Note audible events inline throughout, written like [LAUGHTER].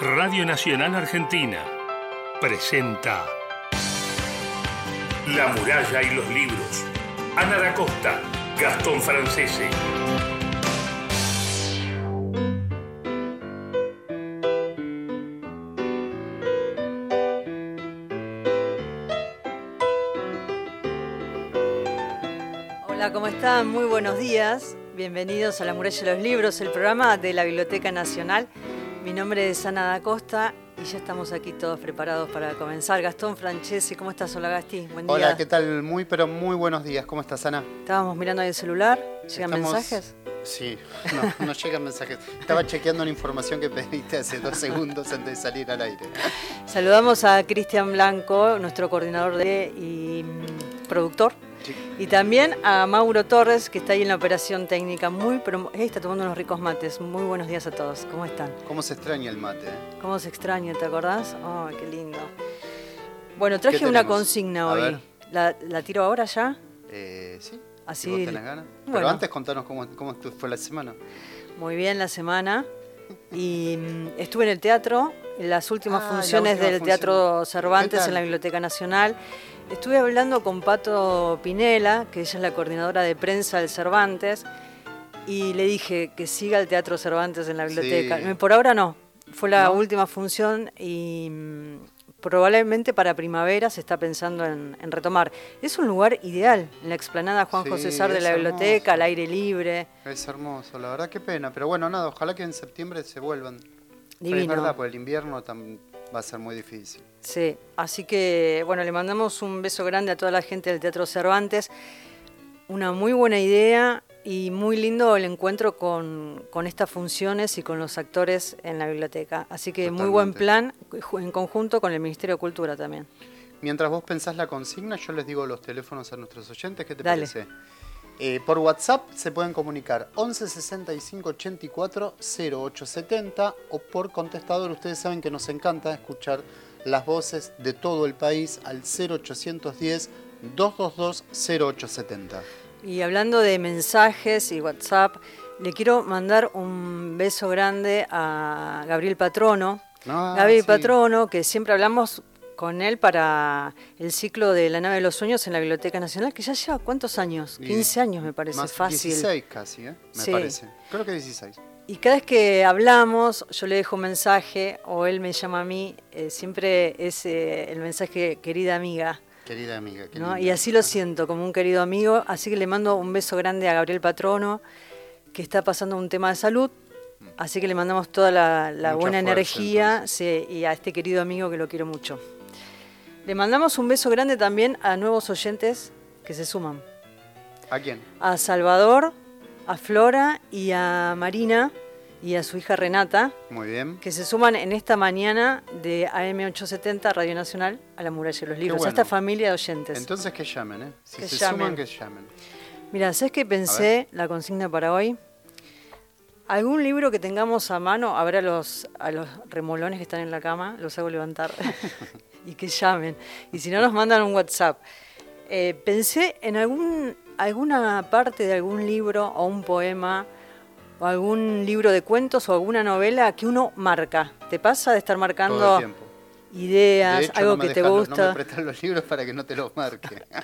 Radio Nacional Argentina presenta La muralla y los libros. Ana da Costa, Gastón Francese. Hola, ¿cómo están? Muy buenos días. Bienvenidos a La Muralla y los Libros, el programa de la Biblioteca Nacional. Mi nombre es Ana da Costa y ya estamos aquí todos preparados para comenzar. Gastón Francesi, ¿cómo estás? Hola, Gasti. Buen día. Hola, ¿qué tal? Muy, pero muy buenos días. ¿Cómo estás, Ana? Estábamos mirando ahí el celular. ¿Llegan Estamos- mensajes? Sí, no, no llegan mensajes. Estaba chequeando una información que pediste hace dos segundos antes de salir al aire. Saludamos a Cristian Blanco, nuestro coordinador de y mm, productor. Sí. Y también a Mauro Torres, que está ahí en la operación técnica. Muy, pero está tomando unos ricos mates. Muy buenos días a todos. ¿Cómo están? ¿Cómo se extraña el mate? eh? ¿Cómo se extraña, te acordás? Ay, qué lindo. Bueno, traje ¿Qué una consigna hoy. ¿La, la tiro ahora ya? Eh, sí. Así- Si vos tenés ganas. bueno. Pero antes contanos cómo, cómo fue la semana. Muy bien la semana. Y mm, estuve en el teatro, en las últimas Ah, la funciones última del función. Teatro Cervantes en la Biblioteca Nacional. Estuve hablando con Pato Pinela, que ella es la coordinadora de prensa del Cervantes, y le dije que siga el Teatro Cervantes en la biblioteca. Sí. Por ahora no, fue la ¿No? última función y mm, probablemente para primavera se está pensando en, en retomar. Es un lugar ideal, en la explanada Juan Sí, José Sar de la biblioteca, hermoso. al aire libre. Es hermoso, la verdad, qué pena. Pero bueno, nada, ojalá que en septiembre se vuelvan. Pero es Divino. verdad, pues el invierno tam- va a ser muy difícil. Sí, así que bueno, le mandamos un beso grande a toda la gente del Teatro Cervantes. Una muy buena idea y muy lindo el encuentro con, con estas funciones y con los actores en la biblioteca. Así que muy buen plan en conjunto con el Ministerio de Cultura también. Mientras vos pensás la consigna, yo les digo los teléfonos a nuestros oyentes. ¿Qué te Dale. parece? Eh, por WhatsApp se pueden comunicar 11 65 84 0870 o por contestador. Ustedes saben que nos encanta escuchar las voces de todo el país al 0810 222 0870. Y hablando de mensajes y WhatsApp, le quiero mandar un beso grande a Gabriel Patrono. Ah, Gaby sí. Patrono, que siempre hablamos con él para el ciclo de La nave de los sueños en la Biblioteca Nacional, que ya lleva cuántos años, Y 15 años me parece, Más fácil. 16 casi, ¿eh? Me Sí. parece. Creo que 16. Y cada vez que hablamos, yo le dejo un mensaje o él me llama a mí, eh, siempre es eh, el mensaje querida amiga. Querida amiga. qué ¿no? Y así lo siento, como un querido amigo. Así que le mando un beso grande a Gabriel Patrono, que está pasando un tema de salud. Así que le mandamos toda la, buena fuerza, energía sí, y a este querido amigo que lo quiero mucho. Le mandamos un beso grande también a nuevos oyentes que se suman. ¿A quién? A Salvador, a Flora y a Marina y a su hija Renata, Muy bien. que se suman en esta mañana de AM870 Radio Nacional a la muralla de los libros. bueno. A esta familia de oyentes. Entonces que llamen, ¿eh? Si Que se llamen. suman, que llamen. Mira, ¿sabes qué pensé la consigna para hoy? ¿Algún libro que tengamos a mano? A ver a los, a los remolones que están en la cama, los hago levantar [LAUGHS] y que llamen. Y si no, nos mandan un WhatsApp. Eh, pensé en algún, alguna parte de algún libro o un poema o algún libro de cuentos o alguna novela que uno marca. ¿Te pasa de estar Todo marcando el ideas, De hecho, algo no que te gusta? No me los libros para que no te los marque. [LAUGHS]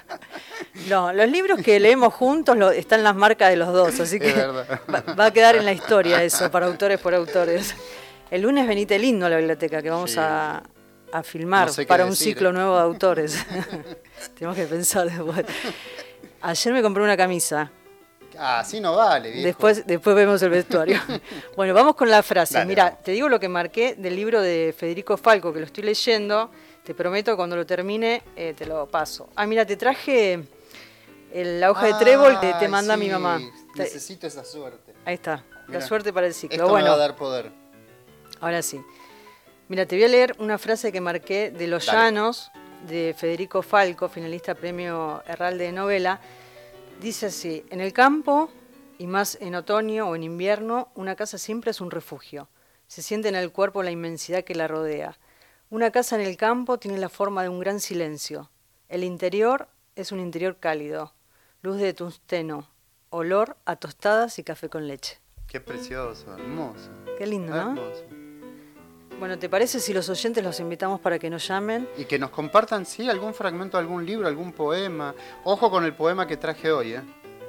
No, los libros que leemos juntos lo- están las marcas de los dos, así que va, va a quedar en la historia eso, para autores por autores. El lunes venite lindo a la biblioteca, que vamos Sí. a, a filmar No sé qué para un decir, ciclo nuevo de autores. [LAUGHS] Tenemos que pensar después. Ayer me compré una camisa, Ah, así no vale, viejo. después, después vemos el vestuario. [LAUGHS] bueno, vamos con la frase. Dale, Mira, vamos. te digo lo que marqué del libro de Federico Falco, que lo estoy leyendo. Te prometo cuando lo termine eh, te lo paso. Ah, mira, te traje el- la hoja de trébol que te manda mi sí, mamá. Necesito esa suerte. Ahí está, la suerte para el ciclo. Esto bueno, me va a dar poder. ahora sí. Mira, te voy a leer una frase que marqué de Los Dale. Llanos, de Federico Falco, finalista premio Herralde de novela. Dice así, en el campo, y más en otoño o en invierno, una casa siempre es un refugio. Se siente en el cuerpo la inmensidad que la rodea. Una casa en el campo tiene la forma de un gran silencio. El interior es un interior cálido, luz de tungsteno, olor a tostadas y café con leche. Qué precioso, hermoso. Qué lindo, ¿no? Hermoso. Bueno, ¿te parece si los oyentes los invitamos para que nos llamen? Y que nos compartan, sí, algún fragmento de algún libro, algún poema. Ojo con el poema que traje hoy, ¿eh?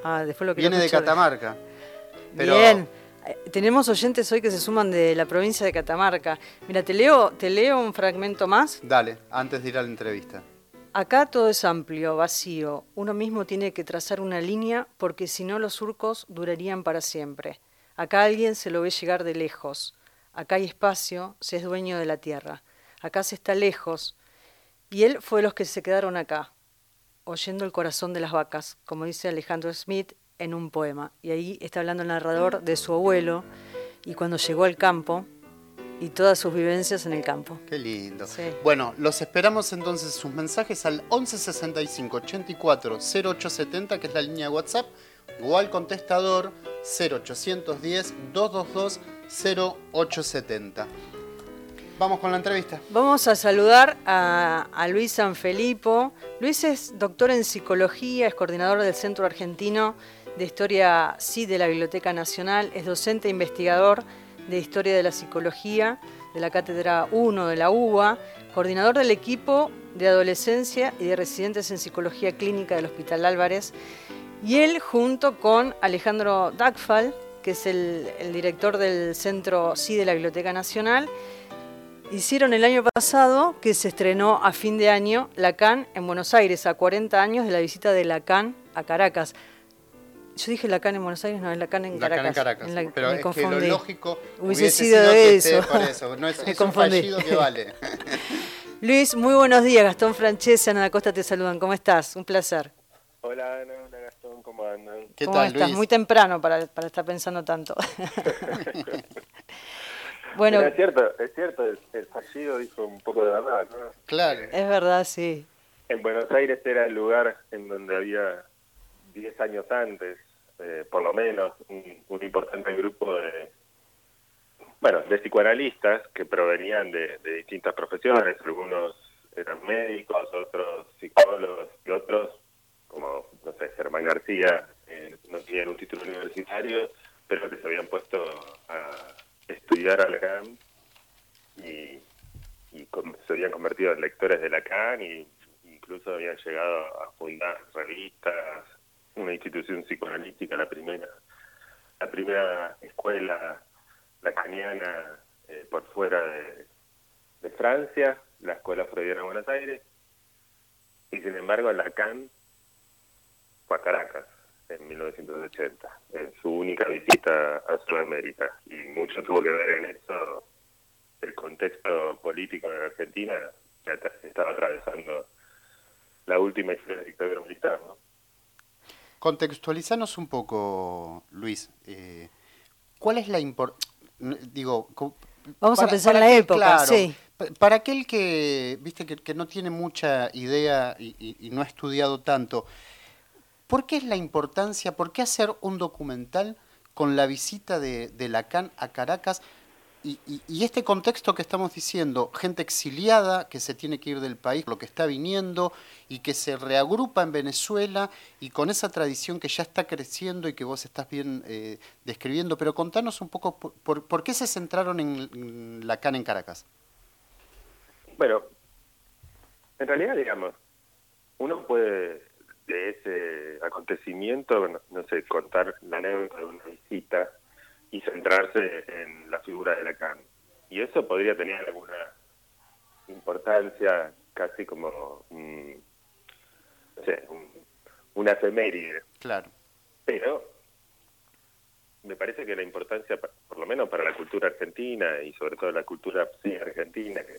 Ah, después lo que Viene de Catamarca. Bien. Eh, tenemos oyentes hoy que se suman de la provincia de Catamarca. Mira, te leo, te leo un fragmento más. Dale, antes de ir a la entrevista. Acá todo es amplio, vacío. Uno mismo tiene que trazar una línea porque si no los surcos durarían para siempre. Acá alguien se lo ve llegar de lejos. Acá hay espacio, se es dueño de la tierra. Acá se está lejos. Y él fue de los que se quedaron acá, oyendo el corazón de las vacas, como dice Alejandro Smith en un poema. Y ahí está hablando el narrador de su abuelo y cuando llegó al campo y todas sus vivencias en el campo. Qué lindo. Bueno, los esperamos entonces sus mensajes al 1165 84 0870, que es la línea de WhatsApp, o al contestador 0810 222 0870. Vamos con la entrevista. Vamos a saludar a, a, Luis Sanfelipo. Luis es doctor en psicología, es coordinador del Centro Argentino de Historia sí de la Biblioteca Nacional, es docente e investigador de Historia de la Psicología de la Cátedra 1 de la UBA, coordinador del equipo de adolescencia y de residentes en Psicología Clínica del Hospital Álvarez, y él junto con Alejandro Dagfal, que es el, el director del Centro sí de la Biblioteca Nacional, hicieron el año pasado que se estrenó a fin de año Lacan en Buenos Aires, a 40 años de la visita de Lacan a Caracas. Yo dije Lacan en Buenos Aires, no, es Lacan en Caracas. Lacan en Caracas. Pero es que lo lógico hubiese, sido, de eso. Por eso. No es, [LAUGHS] es un fallido que vale. [LAUGHS] Luis, muy buenos días. Gastón Francesa, Ana Costa te saludan. ¿Cómo estás? Un placer. Hola Ana, ¿Qué ¿Cómo tal, estás? Luis? Muy temprano para, para estar pensando tanto. [LAUGHS] bueno, Pero es cierto, es cierto, el, el fallido dijo un poco de verdad, ¿no? Claro. es verdad, sí. En Buenos Aires era el lugar en donde había 10 años antes, eh, por lo menos, un, un importante grupo de, bueno, de psicoanalistas que provenían de, de distintas profesiones, algunos eran médicos, otros psicólogos y otros, como, no sé, Germán García, eh, no tenían un título universitario, pero que se habían puesto a estudiar a Lacan y, y com- se habían convertido en lectores de Lacan y incluso habían llegado a fundar revistas, una institución psicoanalítica, la primera, la primera escuela lacaniana eh, por fuera de, de Francia, la Escuela Freudiana de Buenos Aires, y sin embargo Lacan fue a Caracas en 1980, en su única visita a Sudamérica, y mucho tuvo que ver en eso el contexto político en Argentina, que estaba atravesando la última historia de dictadura militar, ¿no? Contextualizanos un poco, Luis. eh, ¿Cuál es la importancia? Digo, Vamos a para- pensar para en la aquel- época, claro, sí. pa- Para aquel que, viste, que, que no tiene mucha idea y, y- y no ha estudiado tanto, ¿por qué es la importancia, por qué hacer un documental con la visita de, Lacan a Caracas y, este contexto que estamos diciendo, gente exiliada que se tiene que ir del país, lo que está viniendo y que se reagrupa en Venezuela y con esa tradición que ya está creciendo y que vos estás bien eh, describiendo, pero contanos un poco por, por- qué se centraron en, en Lacan en Caracas. Bueno, en realidad, digamos, uno puede de ese acontecimiento, no, no sé, contar la anécdota de una visita y centrarse en la figura de Lacan. Y eso podría tener alguna importancia casi como un, no sé, un- una efeméride. Claro. Pero me parece que la importancia, por lo menos para la cultura argentina y sobre todo la cultura sí argentina, que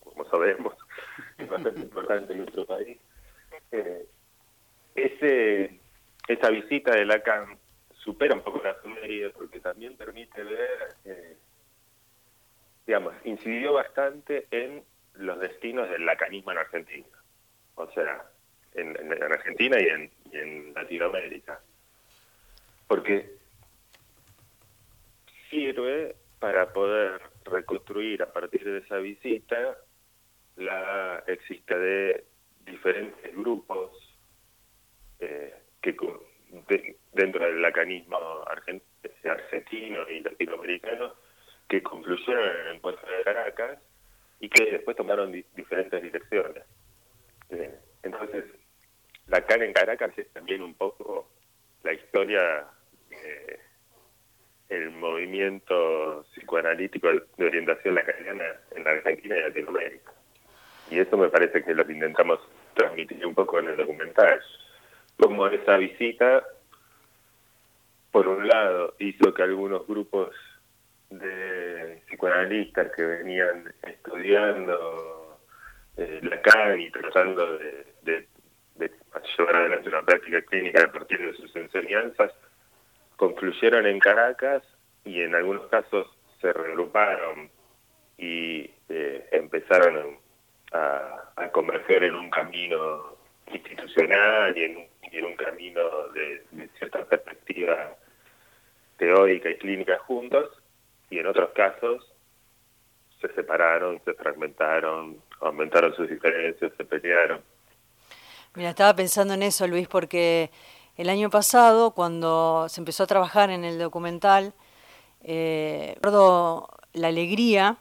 como sabemos [LAUGHS] es bastante importante en nuestro país, eh, ese, visita de Lacan supera un poco la efeméride porque también permite ver, eh, digamos, incidió bastante en los destinos del lacanismo en Argentina. O sea, en, en- en Argentina y en, Latinoamérica. Porque sirve para poder reconstruir a partir de esa visita la existencia de diferentes grupos eh, que de- dentro del lacanismo argen- argentino y latinoamericano que confluyeron en el encuentro de Caracas y que después tomaron diferentes direcciones. Eh, entonces, la CAN en Caracas es también un poco la historia del movimiento psicoanalítico de orientación lacaniana en la Argentina y Latinoamérica. Y eso me parece que lo intentamos transmitir un poco en el documental. Como esa visita, por un lado, hizo que algunos grupos de psicoanalistas que venían estudiando eh, Lacan y tratando de, llevar adelante una práctica clínica a partir de sus enseñanzas, concluyeron en Caracas y en algunos casos se reagruparon y eh, empezaron a, a, converger en un camino institucional y en, en un camino de, de cierta perspectiva teórica y clínica juntos y en otros casos se separaron, se fragmentaron, aumentaron sus diferencias, se pelearon. Mira, estaba pensando en eso, Luis, porque el año pasado, cuando se empezó a trabajar en el documental, eh, recuerdo la alegría,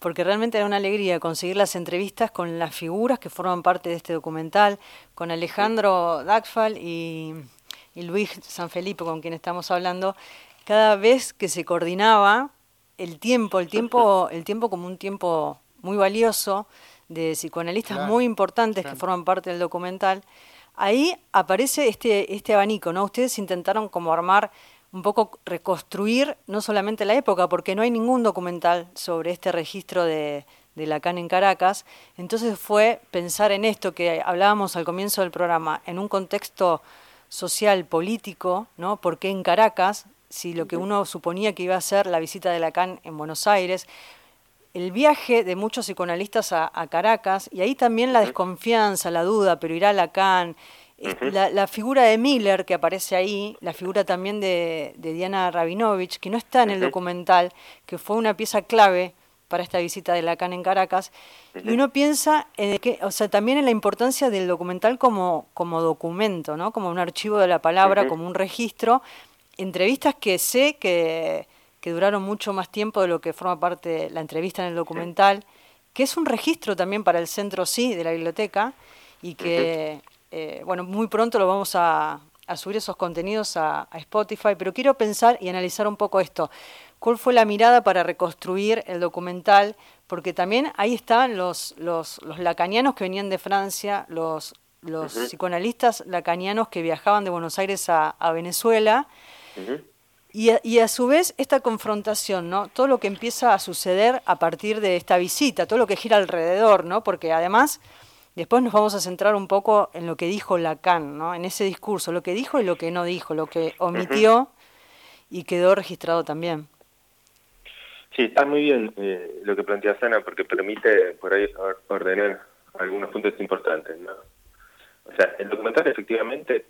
porque realmente era una alegría conseguir las entrevistas con las figuras que forman parte de este documental, con Alejandro Dagfal y, y Luis San Felipe, con quien estamos hablando, cada vez que se coordinaba el tiempo, el tiempo, [LAUGHS] el tiempo como un tiempo muy valioso de psicoanalistas muy importantes que forman parte del documental, ahí aparece este, este abanico, ¿no? Ustedes intentaron como armar un poco reconstruir no solamente la época, porque no hay ningún documental sobre este registro de, de Lacan en Caracas, entonces fue pensar en esto que hablábamos al comienzo del programa, en un contexto social, político, ¿no? Porque en Caracas si lo que uno suponía que iba a ser la visita de Lacan en Buenos Aires, el viaje de muchos psicoanalistas a, Caracas, y ahí también la desconfianza, la duda, pero irá Lacan, la, la, figura de Miller que aparece ahí, la figura también de, Diana Rabinovich, que no está en el documental, que fue una pieza clave para esta visita de Lacan en Caracas, y uno piensa en que, o sea, también en la importancia del documental como, como documento, ¿no? como un archivo de la palabra, como un registro, entrevistas que sé que, duraron mucho más tiempo de lo que forma parte la entrevista en el documental, que es un registro también para el centro sí de la biblioteca y que, eh, bueno, muy pronto lo vamos a, subir esos contenidos a, Spotify, pero quiero pensar y analizar un poco esto. ¿Cuál fue la mirada para reconstruir el documental? Porque también ahí estaban los, los, los lacanianos que venían de Francia, los, los psicoanalistas lacanianos que viajaban de Buenos Aires a, a Venezuela, y, a, y, a, su vez esta confrontación, ¿no? Todo lo que empieza a suceder a partir de esta visita, todo lo que gira alrededor, ¿no? Porque además después nos vamos a centrar un poco en lo que dijo Lacan, ¿no? En ese discurso, lo que dijo y lo que no dijo, lo que omitió y quedó registrado también. Sí, está muy bien eh, lo que plantea Sana porque permite por ahí ordenar algunos puntos importantes, ¿no? O sea, el documental efectivamente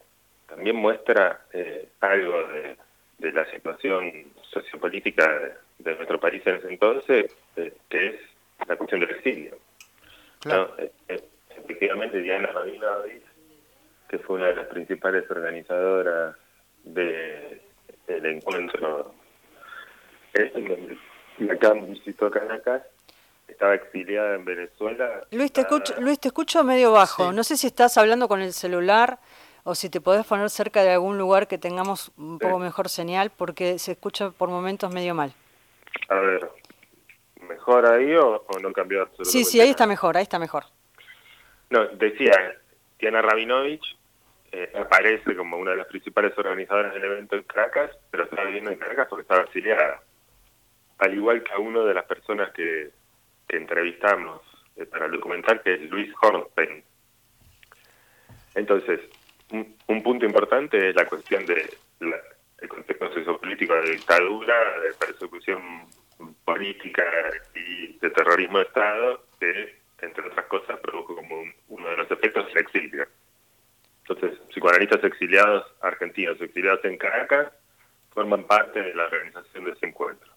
también muestra eh, algo de, la situación sociopolítica de, nuestro país en ese entonces, eh, que es la cuestión del exilio. Eh, efectivamente, Diana Rabinovich, que fue una de las principales organizadoras del encuentro en acá visitó Caracas, estaba exiliada en Venezuela. Luis, te escucho, Luis, te escucho medio bajo. No sé si estás hablando con el celular o si te podés poner cerca de algún lugar que tengamos un poco mejor señal, porque se escucha por momentos medio mal. A ver, ¿mejor ahí o, no cambió absolutamente Sí, sí, ahí está mejor, ahí está mejor. No, decía, Diana Rabinovich eh, aparece como una de las principales organizadoras del evento en Caracas, pero estaba viviendo en Caracas porque estaba exiliada. Al igual que a una de las personas que, entrevistamos eh, para el documental, que es Luis Hornstein. Entonces, un, punto importante es la cuestión de el contexto sociopolítico de dictadura, de persecución política y de terrorismo de Estado, que, entre otras cosas, produjo como uno de los efectos el exilio. Entonces, psicoanalistas exiliados argentinos, exiliados en Caracas, forman parte de la organización de ese encuentro.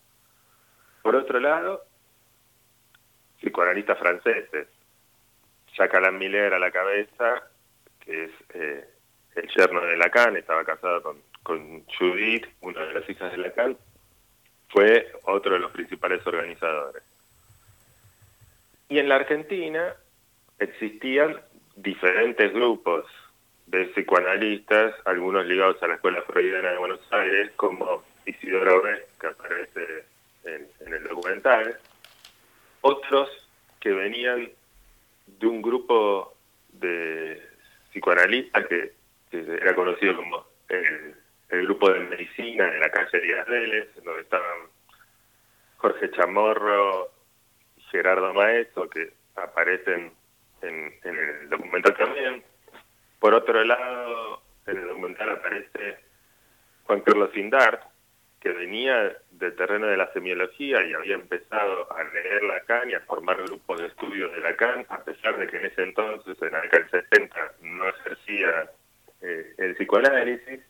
Por otro lado, psicoanalistas franceses, Jacques Alain Miller a la cabeza, que es eh, el yerno de Lacan, estaba casado con, con Judith, una de las hijas de Lacan, fue otro de los principales organizadores. Y en la Argentina existían diferentes grupos de psicoanalistas, algunos ligados a la Escuela Freudiana de Buenos Aires, como Isidoro B, que aparece en, el documental, otros que venían de un grupo de psicoanalistas que, era conocido como el, grupo de medicina en la calle Díaz Vélez, donde estaban Jorge Chamorro, Gerardo Maeso, que aparecen en, el documental también. Por otro lado, en el documental aparece Juan Carlos Indart, que venía del terreno de la semiología y había empezado a leer Lacan y a formar grupos de estudio de Lacan, a pesar de que en ese entonces, en la década del 60, no ejercía eh, el psicoanálisis.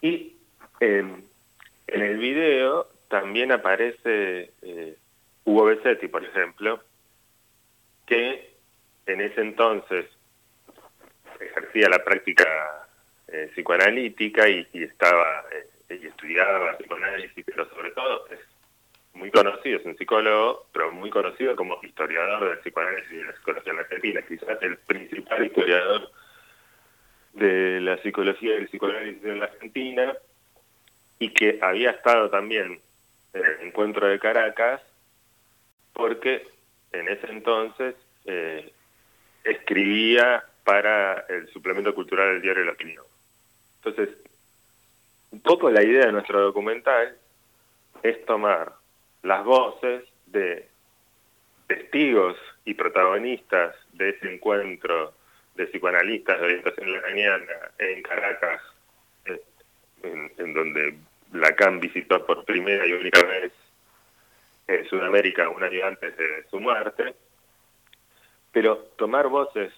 Y en el video también aparece eh, Hugo Besetti, por ejemplo, que en ese entonces ejercía la práctica eh, psicoanalítica y, estaba eh, y estudiaba psicoanálisis, pero sobre todo es muy conocido, es un psicólogo, pero muy conocido como historiador del psicoanálisis y de la psicología en Argentina, quizás el principal historiador de la psicología y del psicoanálisis en la Argentina, y que había estado también en el encuentro de Caracas porque en ese entonces eh, escribía para el suplemento cultural del diario La Opinión. Entonces, un poco la idea de nuestro documental es tomar las voces de testigos y protagonistas de ese encuentro de psicoanalistas de orientación lacaniana en Caracas, eh, en, en donde Lacan visitó por primera y única vez en Sudamérica un año antes de su muerte, pero tomar voces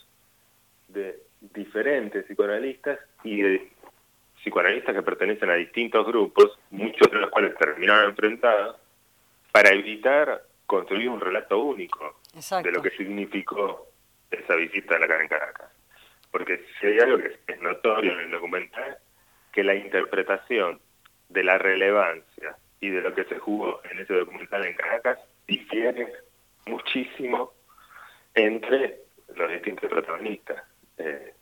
de diferentes psicoanalistas y de psicoanalistas que pertenecen a distintos grupos, muchos de los cuales terminaron enfrentados, para evitar construir un relato único de lo que significó esa visita a la cara en Caracas. Porque si hay algo que es notorio en el documental, que la interpretación de la relevancia y de lo que se jugó en ese documental en Caracas difiere muchísimo entre los distintos protagonistas. Eh,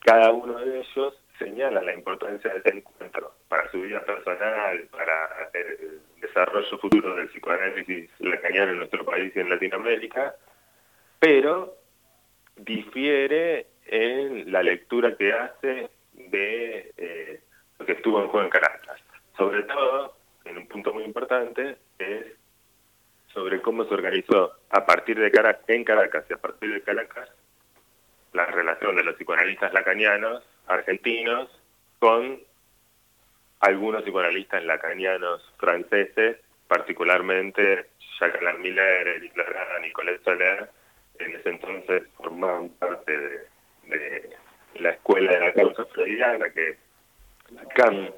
cada uno de ellos señala la importancia de ese encuentro para su vida personal, para el desarrollo futuro del psicoanálisis lacaniano en nuestro país y en Latinoamérica, pero difiere en la lectura que hace de eh, lo que estuvo en juego en Caracas. Sobre todo, en un punto muy importante, es sobre cómo se organizó a partir de Caracas, en Caracas y a partir de Caracas la relación de los psicoanalistas lacanianos argentinos con algunos psicoanalistas lacanianos franceses, particularmente Jacques Alain Miller, Eric Nicolette Soler, en ese entonces formaban parte de, la escuela de la causa freudiana que Lacan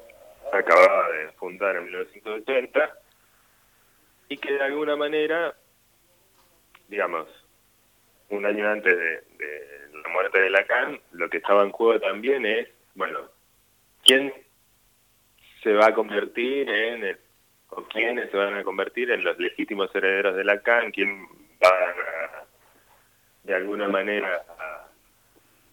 acababa de fundar en 1980 y que de alguna manera, digamos, un año antes de, la muerte de Lacan, lo que estaba en juego también es, bueno, ¿quién se va a convertir en, o quiénes se van a convertir en los legítimos herederos de Lacan? ¿Quién va a, de alguna manera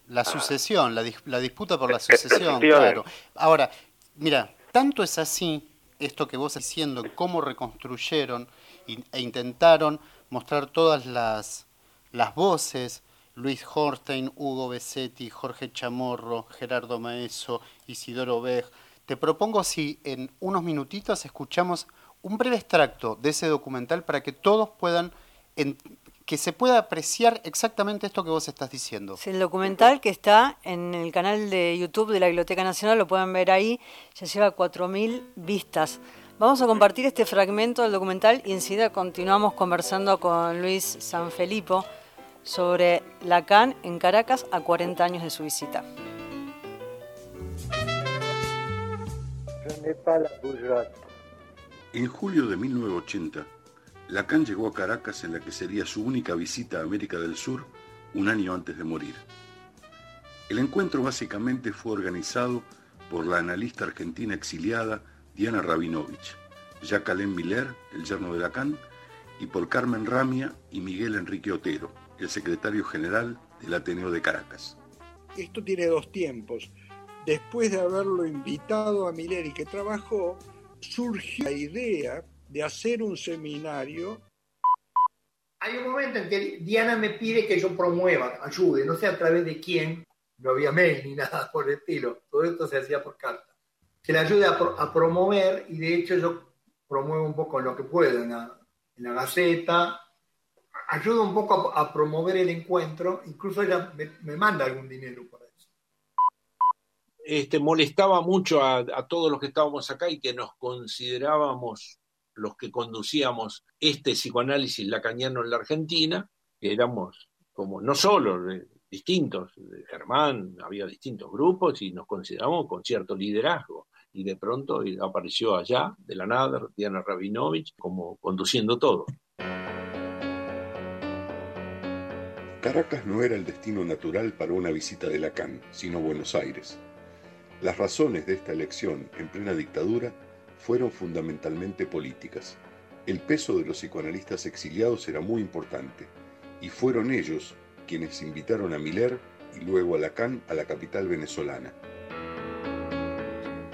la sucesión, la, la, disputa por la [LAUGHS] sucesión, claro. Ahora, mira, tanto es así esto que vos diciendo, cómo reconstruyeron e intentaron mostrar todas las, las voces, Luis Horstein, Hugo Besetti, Jorge Chamorro, Gerardo Maeso, Isidoro Beg. Te propongo si en unos minutitos escuchamos un breve extracto de ese documental para que todos puedan que se pueda apreciar exactamente esto que vos estás diciendo. el documental que está en el canal de YouTube de la Biblioteca Nacional, lo pueden ver ahí, ya lleva 4.000 vistas. Vamos a compartir este fragmento del documental y enseguida continuamos conversando con Luis Sanfelipo sobre Lacan en Caracas a 40 años de su visita. En julio de 1980, Lacan llegó a Caracas en la que sería su única visita a América del Sur un año antes de morir. El encuentro básicamente fue organizado por la analista argentina exiliada Diana Rabinovich. Jacques Alain Miller, el yerno de Lacan, y por Carmen Ramia y Miguel Enrique Otero, el secretario general del Ateneo de Caracas. Esto tiene dos tiempos. Después de haberlo invitado a Miller y que trabajó, surgió la idea de hacer un seminario. Hay un momento en que Diana me pide que yo promueva, ayude, no sé a través de quién, no había mail ni [LAUGHS] nada por el estilo, todo esto se hacía por carta. Se le ayude a, promover y de hecho yo promuevo un poco lo que puedo en la, Gaceta, ayudo un poco a, promover el encuentro, incluso ella me, manda algún dinero para eso. Este, molestaba mucho a, a todos los que estábamos acá y que nos considerábamos los que conducíamos este psicoanálisis lacaniano en la Argentina, éramos como no solo distintos, Germán, había distintos grupos y nos consideramos con cierto liderazgo. Y de pronto apareció allá, de la nada, Diana Rabinovich, como conduciendo todo. Caracas no era el destino natural para una visita de Lacan, sino Buenos Aires. Las razones de esta elección en plena dictadura fueron fundamentalmente políticas. El peso de los psicoanalistas exiliados era muy importante, y fueron ellos quienes invitaron a Miller y luego a Lacan a la capital venezolana.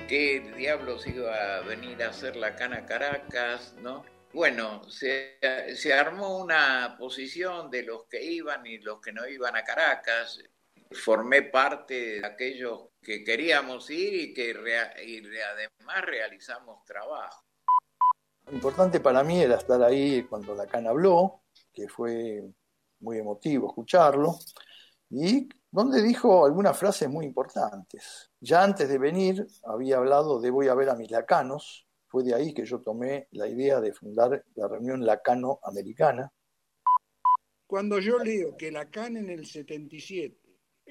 ¿Qué diablos iba a venir a hacer Lacan a Caracas, no? Bueno, se, armó una posición de los que iban y los que no iban a Caracas. Formé parte de aquellos que queríamos ir y que además realizamos trabajo. Lo importante para mí era estar ahí cuando Lacan habló, que fue muy emotivo escucharlo, y donde dijo algunas frases muy importantes. Ya antes de venir había hablado de voy a ver a mis lacanos, fue de ahí que yo tomé la idea de fundar la reunión lacano-americana. Cuando yo leo que Lacan en el 77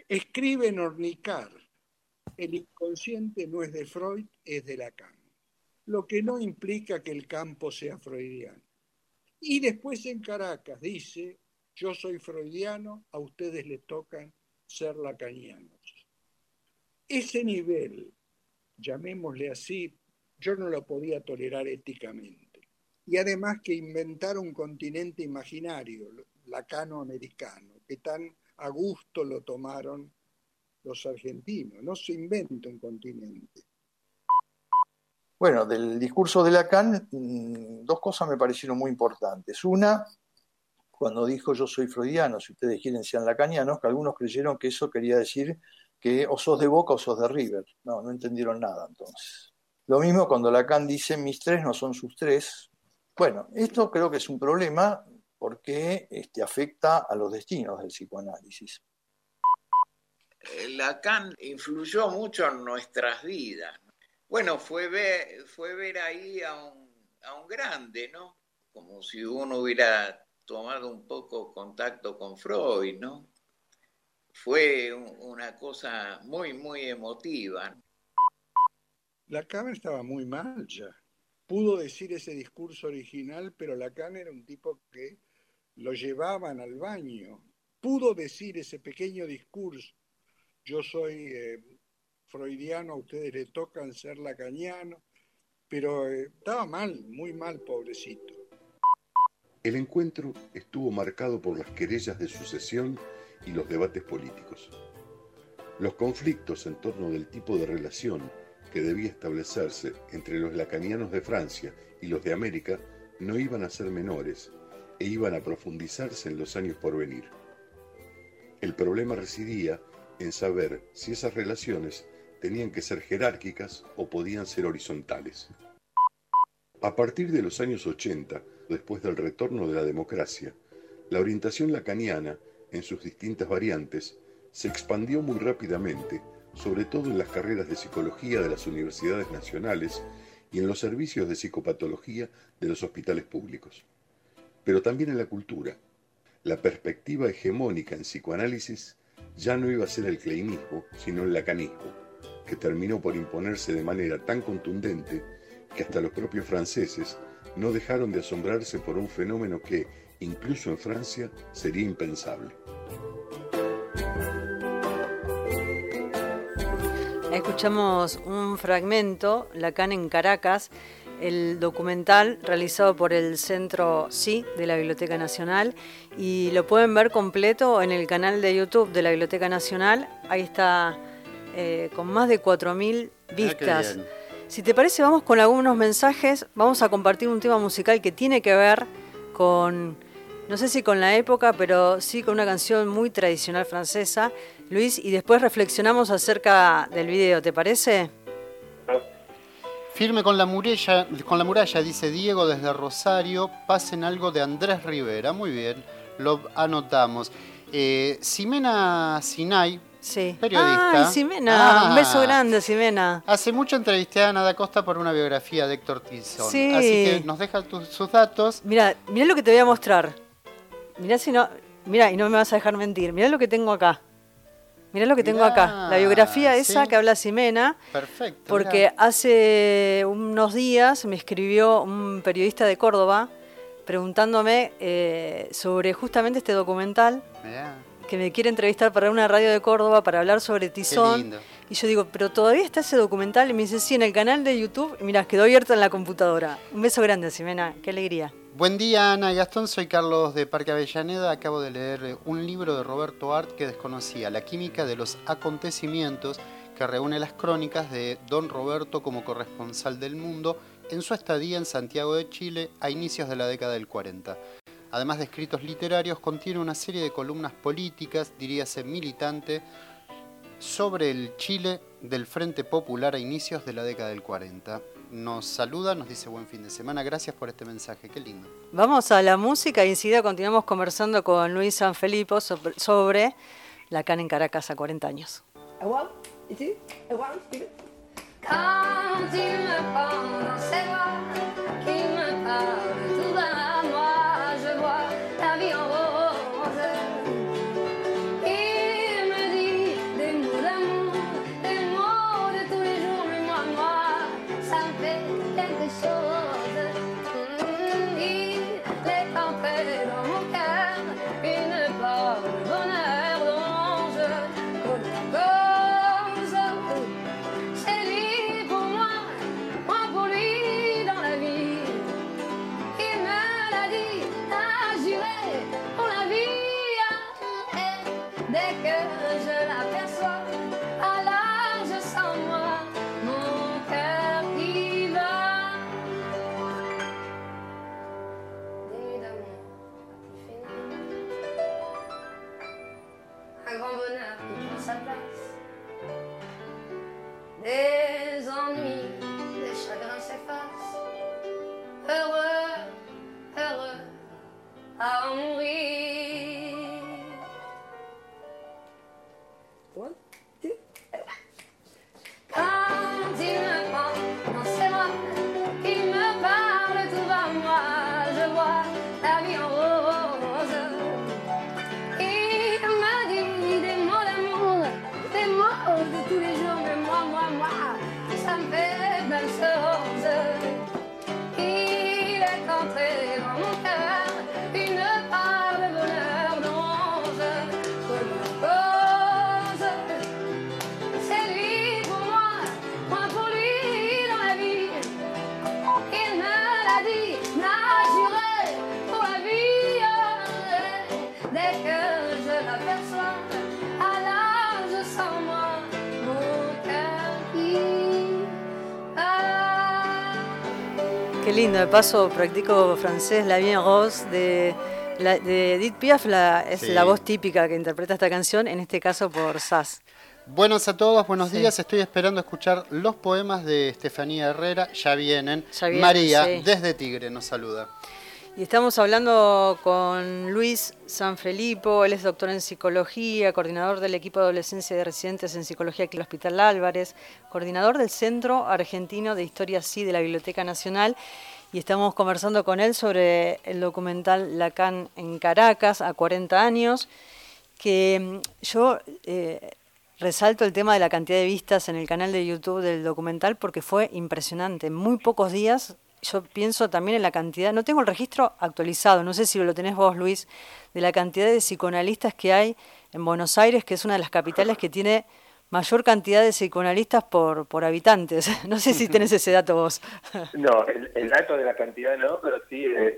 escribe en Ornicar el inconsciente no es de Freud, es de Lacan, lo que no implica que el campo sea freudiano. Y después en Caracas dice, yo soy freudiano, a ustedes les tocan ser lacanianos. Ese nivel, llamémosle así, yo no lo podía tolerar éticamente. Y además que inventar un continente imaginario, lacano-americano, que tan a gusto lo tomaron los argentinos, no se inventa un continente. Bueno, del discurso de Lacan, mm, dos cosas me parecieron muy importantes. Una, cuando dijo yo soy freudiano, si ustedes quieren sean lacanianos, que algunos creyeron que eso quería decir que o sos de Boca o sos de River. No, no entendieron nada entonces. Lo mismo cuando Lacan dice mis tres no son sus tres. Bueno, esto creo que es un problema porque este, afecta a los destinos del psicoanálisis. Lacan influyó mucho en nuestras vidas. Bueno, fue ver, fue ver ahí a un, grande, ¿no? Como si uno hubiera tomado un poco contacto con Freud, ¿no? Fue una cosa muy, muy emotiva. Lacan estaba muy mal ya. Pudo decir ese discurso original, pero Lacan era un tipo que lo llevaban al baño. Pudo decir ese pequeño discurso yo soy eh, freudiano, a ustedes le tocan ser lacaniano, pero eh, estaba mal, muy mal, pobrecito. El encuentro estuvo marcado por las querellas de sucesión y los debates políticos. Los conflictos en torno del tipo de relación que debía establecerse entre los lacanianos de Francia y los de América no iban a ser menores e iban a profundizarse en los años por venir. El problema residía en saber si esas relaciones tenían que ser jerárquicas o podían ser horizontales. A partir de los años 80, después del retorno de la democracia, la orientación lacaniana, en sus distintas variantes, se expandió muy rápidamente, sobre todo en las carreras de psicología de las universidades nacionales y en los servicios de psicopatología de los hospitales públicos. Pero también en la cultura. La perspectiva hegemónica en psicoanálisis ya no iba a ser el kleinismo, sino el lacanismo, que terminó por imponerse de manera tan contundente que hasta los propios franceses no dejaron de asombrarse por un fenómeno que, incluso en Francia, sería impensable. Escuchamos un fragmento, Lacan en Caracas, el documental realizado por el Centro Sí de la Biblioteca Nacional y lo pueden ver completo en el canal de YouTube de la Biblioteca Nacional. Ahí está eh, con más de 4.000 Ah, vistas. Si te parece, vamos con algunos mensajes. Vamos a compartir un tema musical que tiene que ver con, no sé si con la época, pero sí con una canción muy tradicional francesa. Luis, y después reflexionamos acerca del video, ¿te parece? Firme con la muralla, con la muralla, dice Diego desde Rosario. Pasen algo de Andrés Rivera. Muy bien, lo anotamos. Eh, Ximena Sinay, Sí. periodista. Ay, Ximena, un Ah. beso grande, Ximena. Hace mucho entrevisté a Ana da Costa por una biografía de Héctor Tizón. Sí. Así que nos deja tu- sus datos. Mira, mira lo que te voy a mostrar. Mira si no, mira y no me vas a dejar mentir. Mira lo que tengo acá. Mira lo que tengo Mirá, acá. La biografía esa que habla Ximena. Perfecto. Porque mirá. hace unos días me escribió un periodista de Córdoba preguntándome eh, sobre justamente este documental Mirá, que me quiere entrevistar para una radio de Córdoba para hablar sobre qué Tizón. lindo. Y yo digo, pero todavía está ese documental. Y me dice, sí, en el canal de YouTube. Y mira, quedó abierto en la computadora. Un beso grande, Ximena. Qué alegría. Buen día, Ana y Gastón. Soy Carlos de Parque Avellaneda. Acabo de leer eh, un libro de Roberto Art que desconocía, La química de los acontecimientos, que reúne las crónicas de Don Roberto como corresponsal del mundo en su estadía en Santiago de Chile a inicios de la década del 40. Además de escritos literarios, contiene una serie de columnas políticas, diríase militante, sobre el Chile del Frente Popular a inicios de la década del 40. Nos saluda, nos dice buen fin de semana. Gracias por este mensaje, qué lindo. Vamos a la música y enseguida continuamos conversando con Luis Sanfilippo sobre, sobre la CAN en Caracas a 40 años. Quand il me prend dans ses bras, qu'il me parle tout bas, de paso practico francés, La Bien Rose de, la- de Edith Piaf, la- es Sí. la voz típica que interpreta esta canción, en este caso por Sass. Buenos a todos, buenos Sí. días. Estoy esperando escuchar los poemas de Estefanía Herrera. Ya vienen. Ya vienen, María, sí. desde Tigre, nos saluda. Y estamos hablando con Luis Sanfilippo, él es doctor en psicología, coordinador del equipo de adolescencia de residentes en psicología aquí en el Hospital Álvarez, coordinador del Centro Argentino de Historia Sí de la Biblioteca Nacional. Y estamos conversando con él sobre el documental Lacan en Caracas a 40 años, que mm, yo eh, resalto el tema de la cantidad de vistas en el canal de YouTube del documental porque fue impresionante. En muy pocos días, yo pienso también en la cantidad, no tengo el registro actualizado, no sé si lo tenés vos, Luis, de la cantidad de psicoanalistas que hay en Buenos Aires, que es una de las capitales que tiene mayor cantidad de psicoanalistas por, por habitantes. [LAUGHS] No sé si tenés ese dato vos. [LAUGHS] No, el, el dato de la cantidad no, pero sí, es,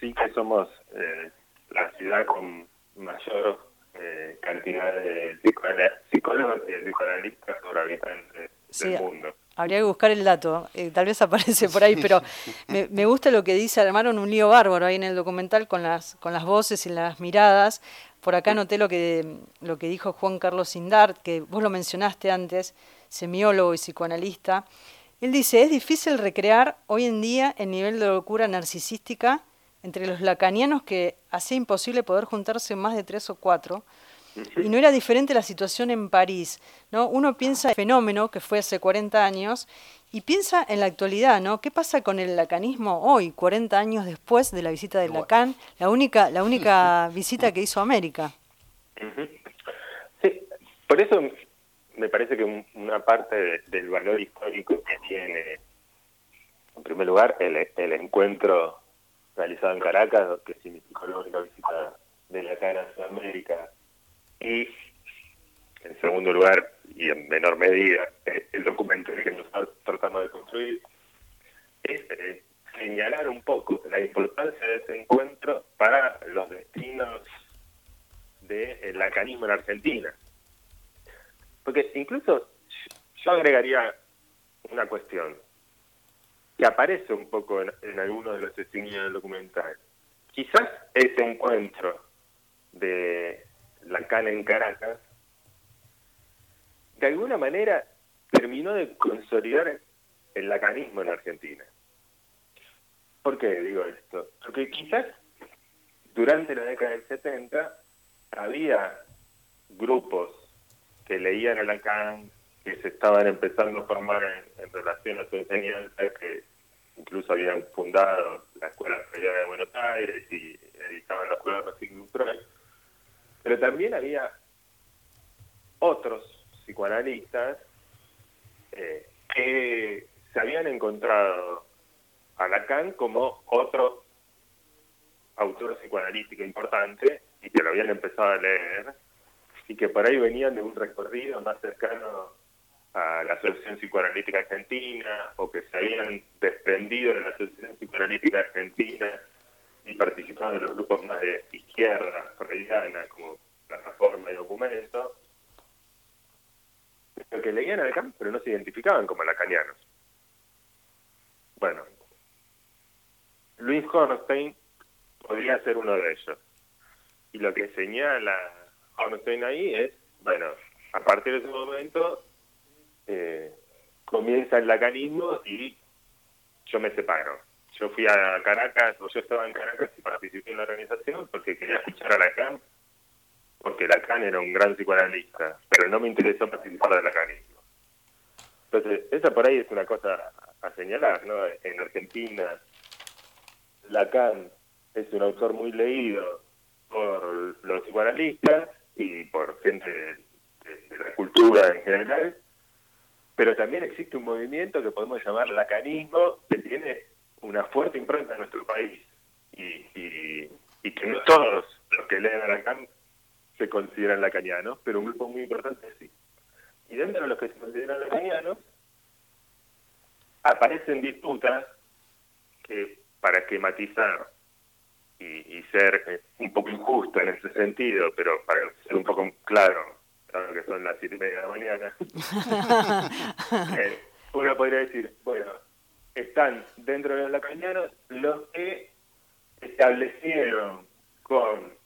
sí que somos eh, la ciudad con mayor eh, cantidad de psicólogos y psicoanalistas por habitantes Sí, del mundo. Habría que buscar el dato, eh, tal vez aparece por ahí, pero [LAUGHS] me, me gusta lo que dice, armaron un lío bárbaro ahí en el documental con las, con las voces y las miradas. Por acá noté lo que, lo que dijo Juan Carlos Sindart, que vos lo mencionaste antes, semiólogo y psicoanalista. Él dice, es difícil recrear hoy en día el nivel de locura narcisística entre los lacanianos que hacía imposible poder juntarse más de tres o cuatro. Y no era diferente la situación en París, ¿no? Uno piensa en el fenómeno que fue hace 40 años y piensa en la actualidad, ¿no? ¿Qué pasa con el lacanismo hoy, 40 años después de la visita de Lacan, la única, la única visita que hizo a América? Sí, por eso me parece que un- una parte de- del valor histórico que tiene, en primer lugar, el, el encuentro realizado en Caracas, que significó la única visita de Lacan a Sudamérica, y en segundo lugar, y en menor medida, eh, el documento que nosotros tratamos de construir, es eh, señalar un poco la importancia de ese encuentro para los destinos del lacanismo en Argentina. Porque incluso yo agregaría una cuestión que aparece un poco en, en algunos de los testimonios del documental. Quizás ese encuentro de Lacan en Caracas, de alguna manera terminó de consolidar el lacanismo en Argentina. ¿Por qué digo esto? Porque quizás durante la década del 70 había grupos que leían a Lacan, que se estaban empezando a formar en, relación a su enseñanza, que incluso habían fundado la Escuela Freudiana de Buenos Aires y editaban la Escuela de Freud. Pero también había otros psicoanalistas eh, que se habían encontrado a Lacan como otro autor psicoanalítico importante y que lo habían empezado a leer y que por ahí venían de un recorrido más cercano a la Asociación Psicoanalítica Argentina o que se habían desprendido de la Asociación Psicoanalítica Argentina y participaban en los grupos más de izquierda freudiana como Plataforma y Documento que leían a Lacan pero no se identificaban como lacanianos. Bueno Luis Hornstein podría ser uno de ellos. Y lo que señala Hornstein ahí es, bueno, a partir de ese momento eh, comienza el lacanismo y yo me separo. Yo fui a Caracas, o yo estaba en Caracas y participé en la organización porque quería escuchar a Lacan, porque Lacan era un gran psicoanalista, pero no me interesó participar del lacanismo. Entonces, esa por ahí es una cosa a señalar, ¿no? En Argentina, Lacan es un autor muy leído por los psicoanalistas y por gente de, la cultura en general, pero también existe un movimiento que podemos llamar lacanismo que tiene una fuerte impronta en nuestro país y, y- y que no todos los que leen a Lacan se consideran lacanianos, pero un grupo muy importante sí. Y dentro de los que se consideran lacanianos aparecen disputas que para esquematizar y, y ser eh, un poco injusto en ese sentido, pero para ser un poco claro, claro que son las siete y media de la mañana, [LAUGHS] eh, uno podría decir, bueno, están dentro de los lacanianos los que establecieron con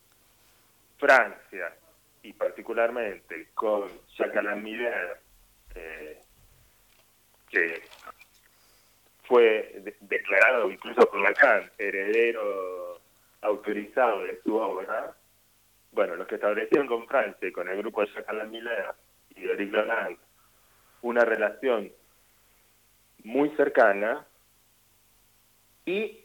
Francia y particularmente con Jacques Miller, eh, que fue de- declarado incluso por Lacan heredero autorizado de su obra, bueno, los que establecieron con Francia y con el grupo de Jacques Miller y de Eric una relación muy cercana y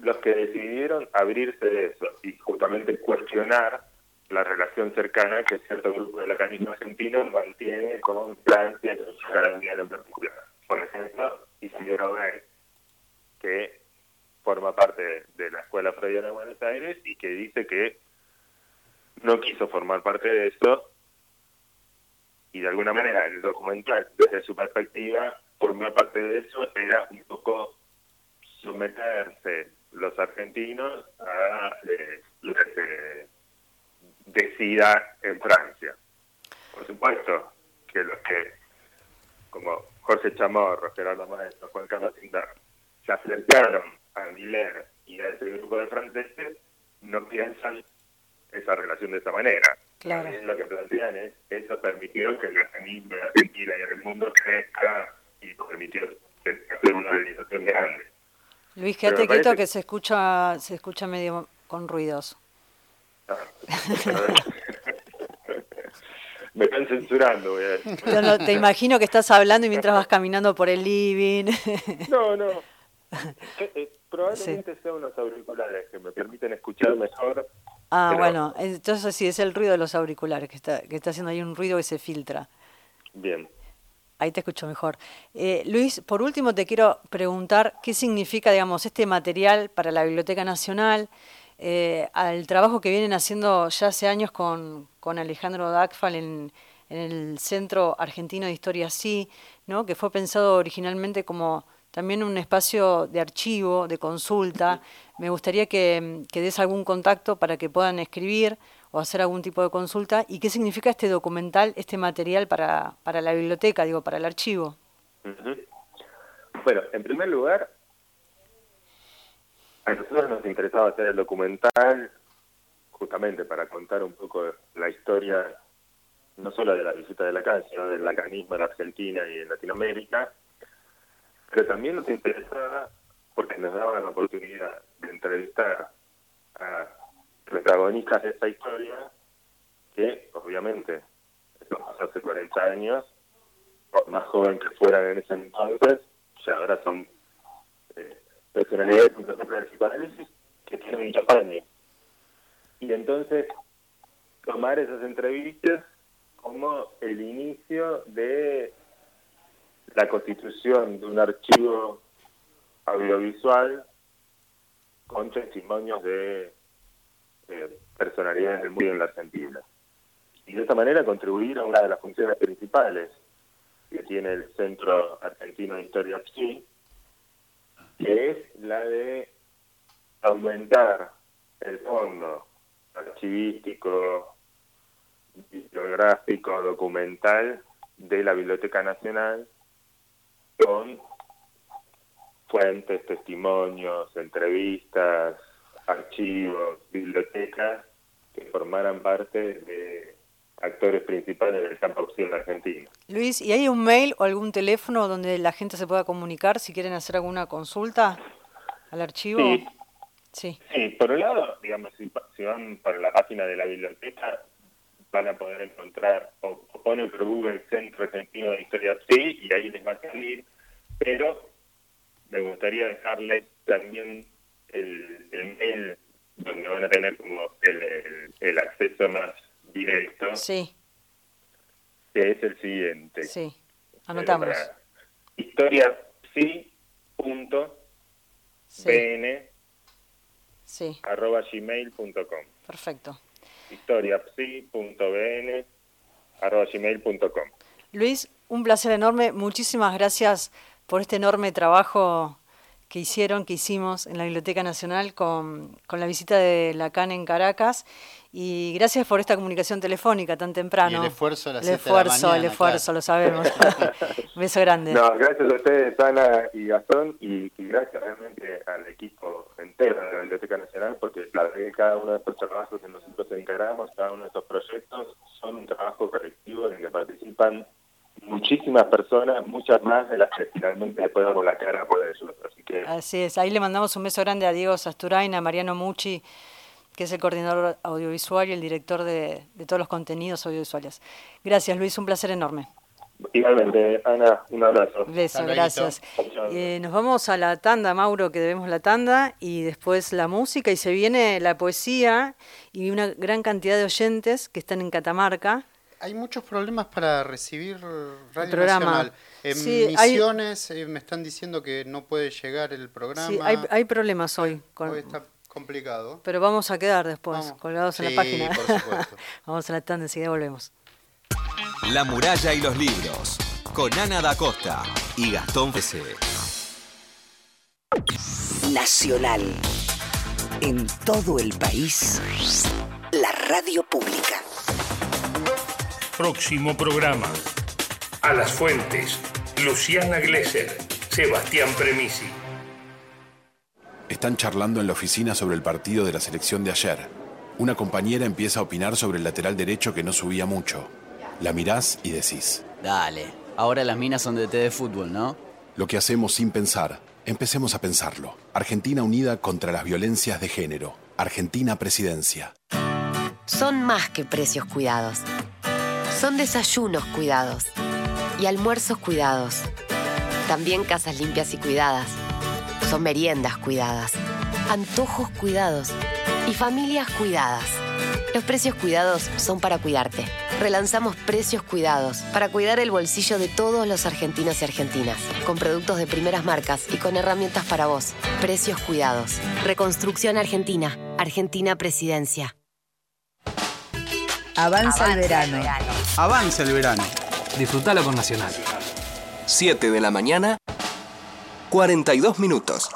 los que decidieron abrirse de eso y justamente cuestionar la relación cercana que cierto grupo de lacanismo argentino mantiene con Francia y con Miller en particular. Por ejemplo, Isidoro Gay, que forma parte de, la Escuela Freudiana de Buenos Aires y que dice que no quiso formar parte de eso y de alguna manera el documental, desde su perspectiva, formó parte de eso, era un poco someterse los argentinos a eh, decida en Francia. Por supuesto que los que, como Jorge Chamorro, Gerardo Maestro, Juan Carlos Sindar, se acercaron a Miller y a ese grupo de franceses, no piensan esa relación de esa manera. Claro. También lo que plantean es, eso permitió que el organismo de Argentina y el mundo crezca y permitió hacer una organización grande. Luis, quédate quieto parece que se escucha, se escucha medio con ruidos. Me están censurando, voy a decir. Yo no- te imagino que estás hablando y mientras vas caminando por el living. No, no. [LAUGHS] Eh, probablemente sean unos auriculares que me permiten escuchar mejor. Ah, Pero- bueno, entonces sí, es el ruido de los auriculares, que está, que está haciendo ahí un ruido que se filtra. Bien. Ahí te escucho mejor. Eh, Luis, por último te quiero preguntar qué significa, digamos, este material para la Biblioteca Nacional, eh, al trabajo que vienen haciendo ya hace años con, con Alejandro Dagfal en, en el Centro Argentino de Historia Sí, ¿no? que fue pensado originalmente como también un espacio de archivo, de consulta. Me gustaría que, que des algún contacto para que puedan escribir o hacer algún tipo de consulta. ¿Y qué significa este documental, este material para, para la biblioteca, digo, para el archivo? Bueno, en primer lugar, a nosotros nos interesaba hacer el documental justamente para contar un poco la historia, no solo de la visita de Lacan, sino del lacanismo en Argentina y en Latinoamérica, pero también nos interesaba porque nos daba la oportunidad de entrevistar a protagonistas de esta historia que obviamente hace 40 años más joven que fueran en ese entonces, ya ahora son eh, personalidades del psicoanálisis que tienen muchos años. Y entonces tomar esas entrevistas como el inicio de la constitución de un archivo audiovisual con testimonios de eh, personalidades del mundo en la Argentina. Y de esta manera contribuir a una de las funciones principales que tiene el Centro Argentino de Historia PSI, que es la de aumentar el fondo archivístico, bibliográfico, documental de la Biblioteca Nacional con fuentes, testimonios, entrevistas, archivos, bibliotecas que formaran parte de actores principales del campo opción argentino. Luis, ¿y hay un mail o algún teléfono donde la gente se pueda comunicar si quieren hacer alguna consulta al archivo? Sí. Sí. Sí, por un lado, digamos, si, si van por la página de la biblioteca, van a poder encontrar, o, o ponen por Google Centro Argentino de Historia Sí, y ahí les va a salir, pero me gustaría dejarles también el, el mail donde van a tener como el, el- el acceso más directo, Sí, que es el siguiente. sí. Anotamos. historiapsi.bn Sí, sí, arroba gmail.com perfecto. historiapsi.bn arroba gmail.com Luis, un placer enorme. Muchísimas gracias por este enorme trabajo que hicieron, que hicimos en la Biblioteca Nacional con, con la visita de Lacan en Caracas. Y gracias por esta comunicación telefónica tan temprano. Y el esfuerzo a las El siete de la esfuerzo, mañana, el esfuerzo, lo sabemos. [LAUGHS] Beso grande. No, gracias a ustedes, Ana y Gastón, y, y gracias realmente al equipo entero de la Biblioteca Nacional, porque la verdad que cada uno de estos trabajos que nosotros encargamos, cada uno de estos proyectos, son un trabajo colectivo en el que participan muchísimas personas, muchas más de las que finalmente después damos la cara por ellos. Así que Así es, ahí le mandamos un beso grande a Diego Sasturain, a Mariano Mucci, que es el coordinador audiovisual y el director de, de todos los contenidos audiovisuales. Gracias Luis, un placer enorme. igualmente, Ana, un abrazo. Beso, gracias. Eh, nos vamos a la tanda, Mauro, que debemos la tanda, y después la música, y se viene la poesía y una gran cantidad de oyentes que están en Catamarca. Hay muchos problemas para recibir Radio programa. Nacional. En Sí, hay- Misiones eh, me están diciendo que no puede llegar el programa. Sí, hay, hay problemas hoy, con- Hoy está complicado. pero vamos a quedar después, Vamos. colgados en la página. por supuesto. [LAUGHS] vamos a la tanda, enseguida volvemos. La muralla y los libros. Con Ana da Costa y Gastón PC. Nacional. En todo el país, la radio pública. Próximo programa. A las fuentes. Luciana Glesser. Sebastián Premisi. Están charlando en la oficina sobre el partido de la selección de ayer. Una compañera empieza a opinar sobre el lateral derecho que no subía mucho. La mirás y decís. Dale, ahora las minas son de té de fútbol, ¿no? Lo que hacemos sin pensar, empecemos a pensarlo. Argentina unida contra las violencias de género. Argentina presidencia. Son más que precios cuidados. Son desayunos cuidados y almuerzos cuidados. También casas limpias y cuidadas. Son meriendas cuidadas, antojos cuidados y familias cuidadas. Los precios cuidados son para cuidarte. Relanzamos precios cuidados para cuidar el bolsillo de todos los argentinos y argentinas, con productos de primeras marcas y con herramientas para vos. Precios cuidados. Reconstrucción Argentina. Argentina Presidencia. Avanza, el verano. Avanza el verano. Disfrutalo con Nacional. 7 de la mañana, 42 minutos.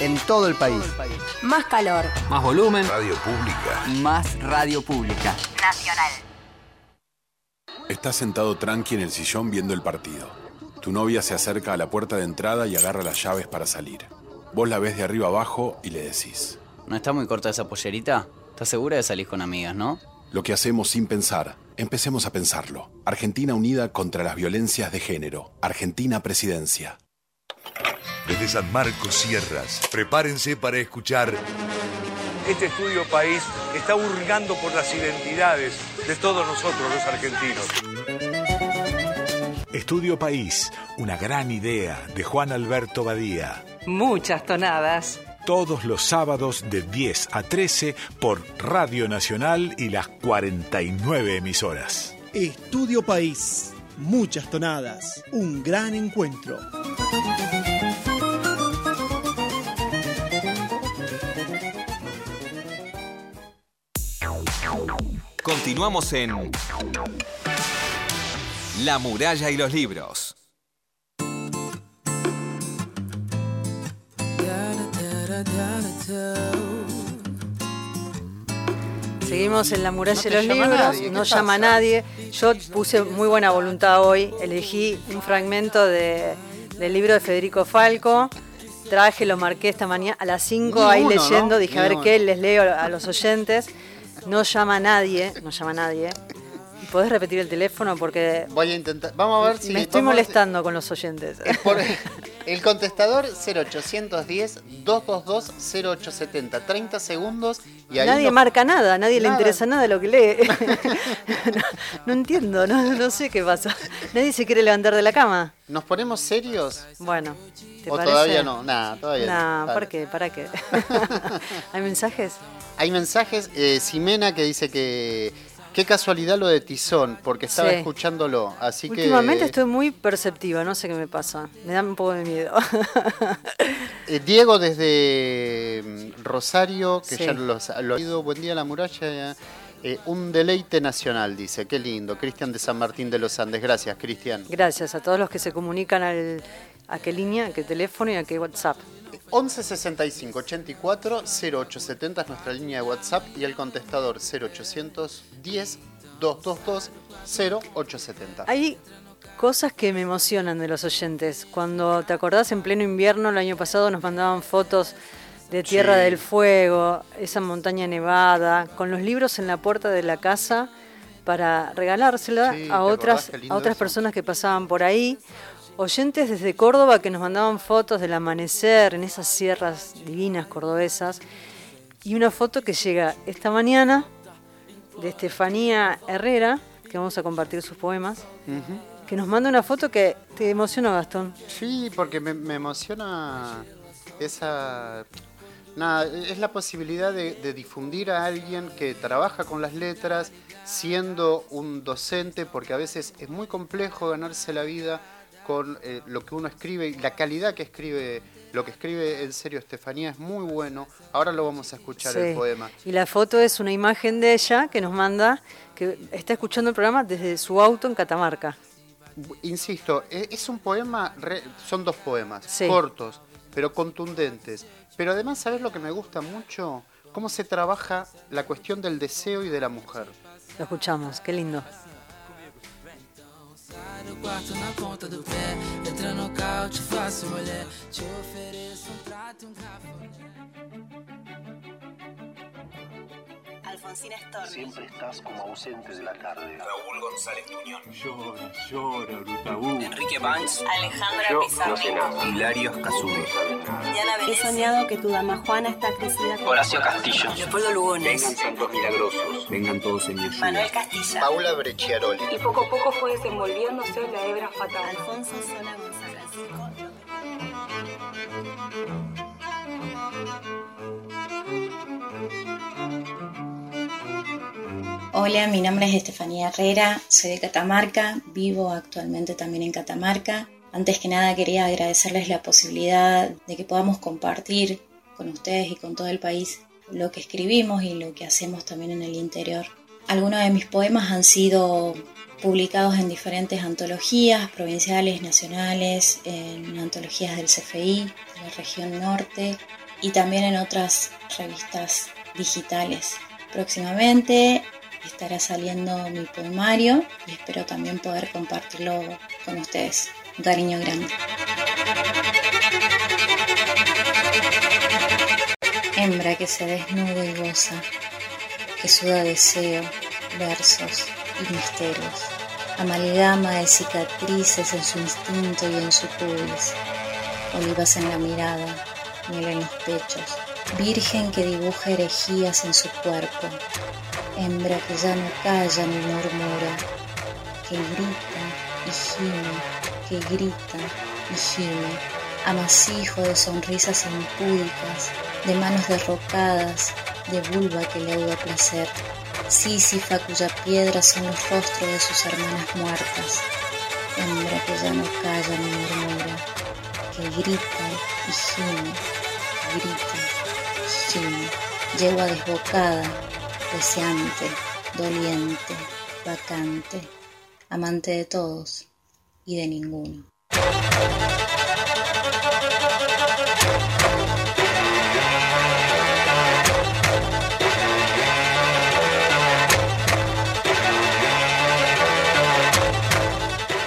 En todo el país. Más calor. Más volumen. Radio Pública. Más radio pública. Nacional. Estás sentado tranqui en el sillón viendo el partido. Tu novia se acerca a la puerta de entrada y agarra las llaves para salir. Vos la ves de arriba abajo y le decís. ¿No está muy corta esa pollerita? ¿Estás segura de salir con amigas, no? Lo que hacemos sin pensar, empecemos a pensarlo. Argentina unida contra las violencias de género. Argentina presidencia. Desde San Marcos Sierras, prepárense para escuchar Este estudio país está hurgando por las identidades de todos nosotros los argentinos. Estudio País, una gran idea de Juan Alberto Badía. Muchas tonadas. Todos los sábados de 10 a 13 por Radio Nacional y las 49 emisoras. Estudio País. Muchas tonadas. Un gran encuentro. Continuamos en La muralla y los libros. Seguimos en la muralla No de los libros, nadie, ¿qué no llama a nadie. Yo puse muy buena voluntad hoy, elegí un fragmento de- del libro de Federico Falco. Traje, lo marqué esta mañana a las 5 Ni ahí uno, leyendo, ¿no? dije a ver qué les leo a los oyentes. No llama a nadie, no llama a nadie. ¿Podés repetir el teléfono? Porque Voy a intentar. Vamos a ver si. me estoy a molestando con los oyentes. Por- [LAUGHS] el contestador 0810 222 0870. 30 segundos y ahí nadie marca nada, nadie le interesa nada lo que lee. [LAUGHS] no, no entiendo, no, no sé qué pasa. Nadie se quiere levantar de la cama. ¿Nos ponemos serios? Bueno, ¿te ¿O parece? todavía no? Nada, todavía Nah, no. ¿para qué? ¿Para qué? [LAUGHS] ¿Hay mensajes? Hay mensajes. Eh, Ximena que dice que. Qué casualidad lo de Tizón, porque estaba Sí. escuchándolo. Así Últimamente que. estoy muy perceptiva, no sé qué me pasa. Me da un poco de miedo. [LAUGHS] Eh, Diego desde mm, Rosario, que Sí. ya lo, lo ha ido. Buen día, la muralla. Eh, un deleite nacional, dice. Qué lindo. Cristian de San Martín de los Andes. Gracias, Cristian. Gracias a todos los que se comunican al, a qué línea, a qué teléfono y a qué WhatsApp. 11 65 84 0870 es nuestra línea de WhatsApp y el contestador 0810 222 0870. Hay cosas que me emocionan de los oyentes. Cuando te acordás, en pleno invierno, el año pasado nos mandaban fotos de Tierra Sí. del Fuego, esa montaña nevada, con los libros en la puerta de la casa para regalársela Sí, ¿te a otras, a otras personas que pasaban por ahí. Oyentes desde Córdoba que nos mandaban fotos del amanecer en esas sierras divinas cordobesas. Y una foto que llega esta mañana de Estefanía Herrera, que vamos a compartir sus poemas, que nos manda una foto que te emocionó, Gastón. Sí, porque me, me emociona esa... Nada, es la posibilidad de, de difundir a alguien que trabaja con las letras, siendo un docente, porque a veces es muy complejo ganarse la vida con eh, lo que uno escribe y la calidad que escribe Lo que escribe en serio Estefanía es muy bueno. Ahora lo vamos a escuchar Sí. el poema. Y la foto es una imagen de ella que nos manda, que está escuchando el programa desde su auto en Catamarca. Insisto, e- es un poema, re- son dos poemas, Sí. cortos, pero contundentes. Pero además, ¿sabes lo que me gusta mucho? Cómo se trabaja la cuestión del deseo y de la mujer. Lo escuchamos, qué lindo. Entra no carro, te faço mulher. Te ofereço um prato e um café. Alfonsina Storni. Siempre estás como ausente de la tarde. Raúl González Tuñón. Llora, llora, Brutabú. Enrique Banks. Alejandra Yo Pizarro. no. Hilario Escazú. Diana He soñado que tu dama Juana está crecida Horacio Castillo. Leopoldo Lugones. Vengan santos milagrosos. Vengan todos en mi ayuda. Manuel Castilla. Paula Brecciaroli. Y poco a poco fue desenvolviéndose la hebra fatal. Alfonso Sola González Hola, mi nombre es Estefanía Herrera, soy de Catamarca, vivo actualmente también en Catamarca. Antes que nada quería agradecerles la posibilidad de que podamos compartir con ustedes y con todo el país lo que escribimos y lo que hacemos también en el interior. Algunos de mis poemas han sido publicados en diferentes antologías provinciales, nacionales, en antologías del CFI, de la región norte y también en otras revistas digitales. Próximamente estará saliendo mi poemario y espero también poder compartirlo con ustedes. Un cariño grande. Hembra que se desnuda y goza, que suda deseo, versos y misterios. Amalgama de cicatrices en su instinto y en su pubis. Olivas en la mirada, miel en los pechos. Virgen que dibuja herejías en su cuerpo. Hembra que ya no calla ni murmura, que grita y gime, que grita y gime. Amasijo de sonrisas impúdicas, de manos derrocadas, de vulva que leuda placer. Sísifa cuya piedra son los rostros de sus hermanas muertas. Hembra que ya no calla ni murmura, que grita y gime, grita y gime. Yegua desbocada, deseante, doliente, vacante, amante de todos y de ninguno.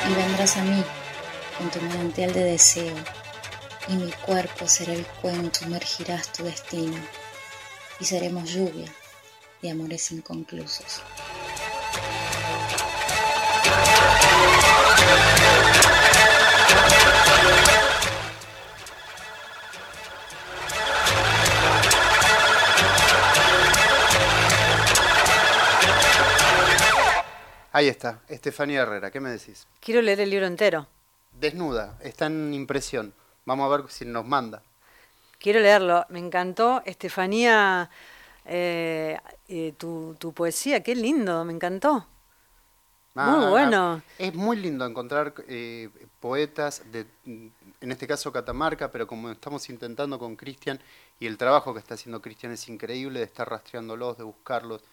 Y vendrás a mí con tu manantial de deseo, y mi cuerpo será el cuento, sumergirás tu destino, y seremos lluvia de amores inconclusos. Ahí está, Estefanía Herrera, ¿qué me decís? Quiero leer el libro entero. Desnuda, está en impresión. Vamos a ver si nos manda. Quiero leerlo. Me encantó, Estefanía, eh, eh, tu, tu poesía, qué lindo, me encantó. Muy Ah, bueno. Es muy lindo encontrar eh, poetas de, en este caso Catamarca, pero como estamos intentando con Cristian, y el trabajo que está haciendo Cristian es increíble, de estar rastreándolos, de buscarlos,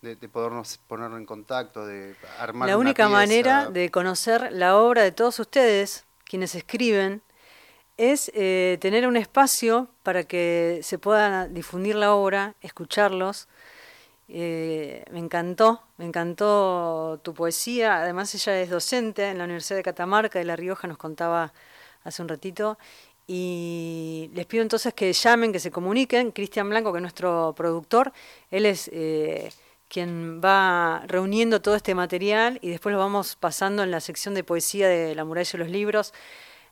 de, de podernos ponerlo en contacto, de armar La una única pieza. manera de conocer la obra de todos ustedes, quienes escriben, es eh, tener un espacio para que se pueda difundir la obra, escucharlos. Eh, me encantó, me encantó tu poesía. Además, ella es docente en la Universidad de Catamarca de La Rioja, nos contaba hace un ratito. Y les pido entonces que llamen, que se comuniquen. Cristian Blanco, que es nuestro productor, él es eh, quien va reuniendo todo este material y después lo vamos pasando en la sección de poesía de La muralla de los libros.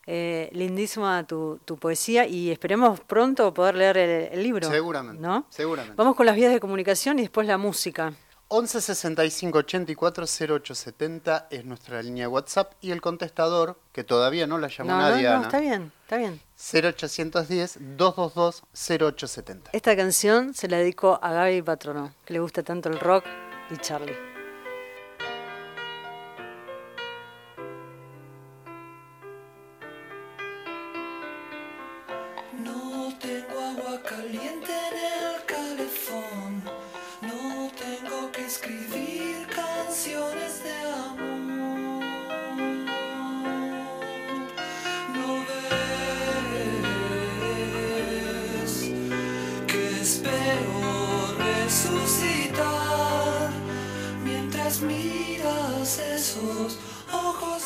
Eh, lindísima tu, tu poesía y esperemos pronto poder leer el, el libro. Seguramente, ¿no? seguramente. Vamos con las vías de comunicación y después la música. 11 65 84 0870 es nuestra línea de WhatsApp y el contestador, que todavía no la llamó No, no, nadie, no, Ana, está bien, está bien. 0810 222 0870. Esta canción se la dedico a Gaby Patrono, que le gusta tanto el rock y Charlie.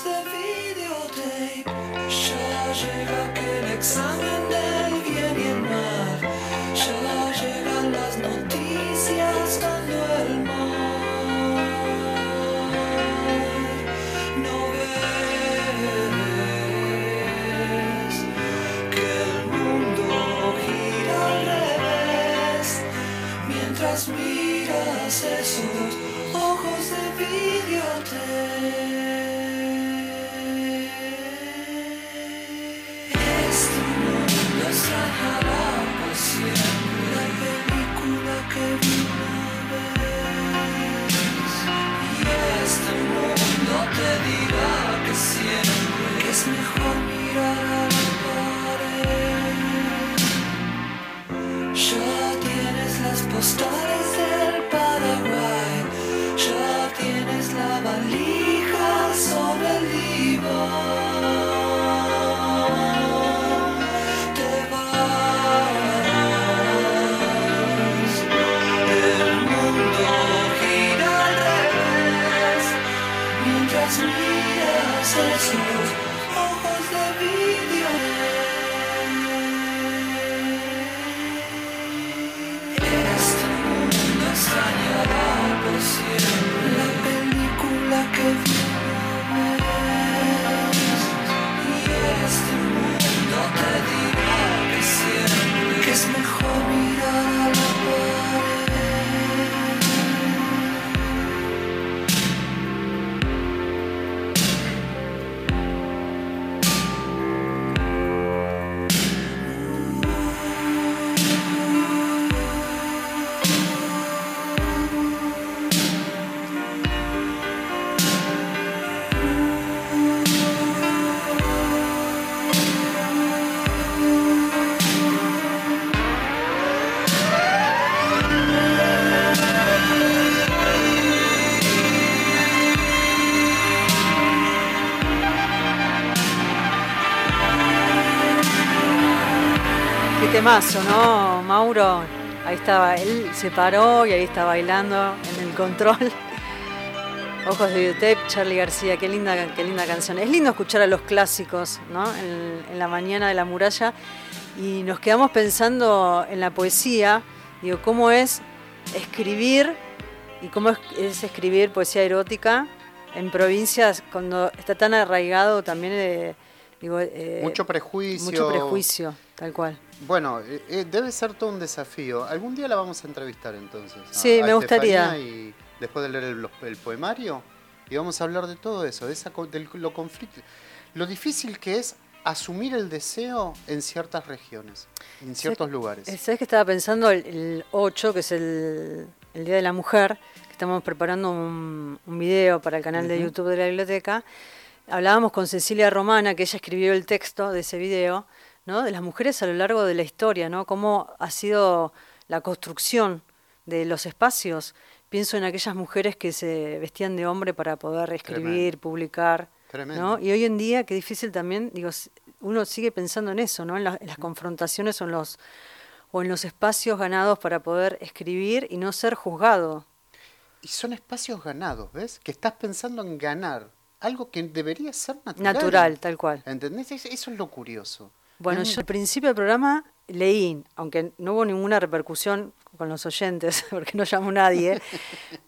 Ojos de videotape. Ya llega aquel temazo, ¿no, Mauro? Ahí estaba, él se paró y ahí está bailando en el control. [LAUGHS] Ojos de videotape, Charlie García, qué linda, qué linda canción. Es lindo escuchar a los clásicos, ¿no? En, en la mañana de la muralla. Y nos quedamos pensando en la poesía, digo, cómo es escribir y cómo es, es escribir poesía erótica en provincias cuando está tan arraigado también, eh, digo, eh, Mucho prejuicio. Mucho prejuicio, tal cual. Bueno, eh, eh, debe ser todo un desafío. Algún día la vamos a entrevistar entonces. a- Sí, a me gustaría. Y después de leer el, poemario, y vamos a hablar de todo eso, de esa, lo conflicto, lo difícil que es asumir el deseo en ciertas regiones, en ciertos lugares. Eh, ¿Sabes que estaba pensando el, el 8, que es el, el Día de la Mujer, que estamos preparando un, un video para el canal de. YouTube de la biblioteca? Hablábamos con Cecilia Romana, que ella escribió el texto de ese video, ¿no? de las mujeres a lo largo de la historia, ¿no? cómo ha sido la construcción de los espacios. Pienso en aquellas mujeres que se vestían de hombre para poder escribir, Tremendo. publicar. Tremendo. ¿no? Y hoy en día, qué difícil también, digo, uno sigue pensando en eso, ¿no? En, la- en las confrontaciones o en los o en los espacios ganados para poder escribir y no ser juzgado. Y son espacios ganados, ¿ves? Que estás pensando en ganar algo que debería ser natural. Natural, tal cual. ¿Entendés? Es- Eso es lo curioso. Bueno, yo al principio del programa leí, aunque no hubo ninguna repercusión con los oyentes, [LAUGHS] porque no llamó nadie,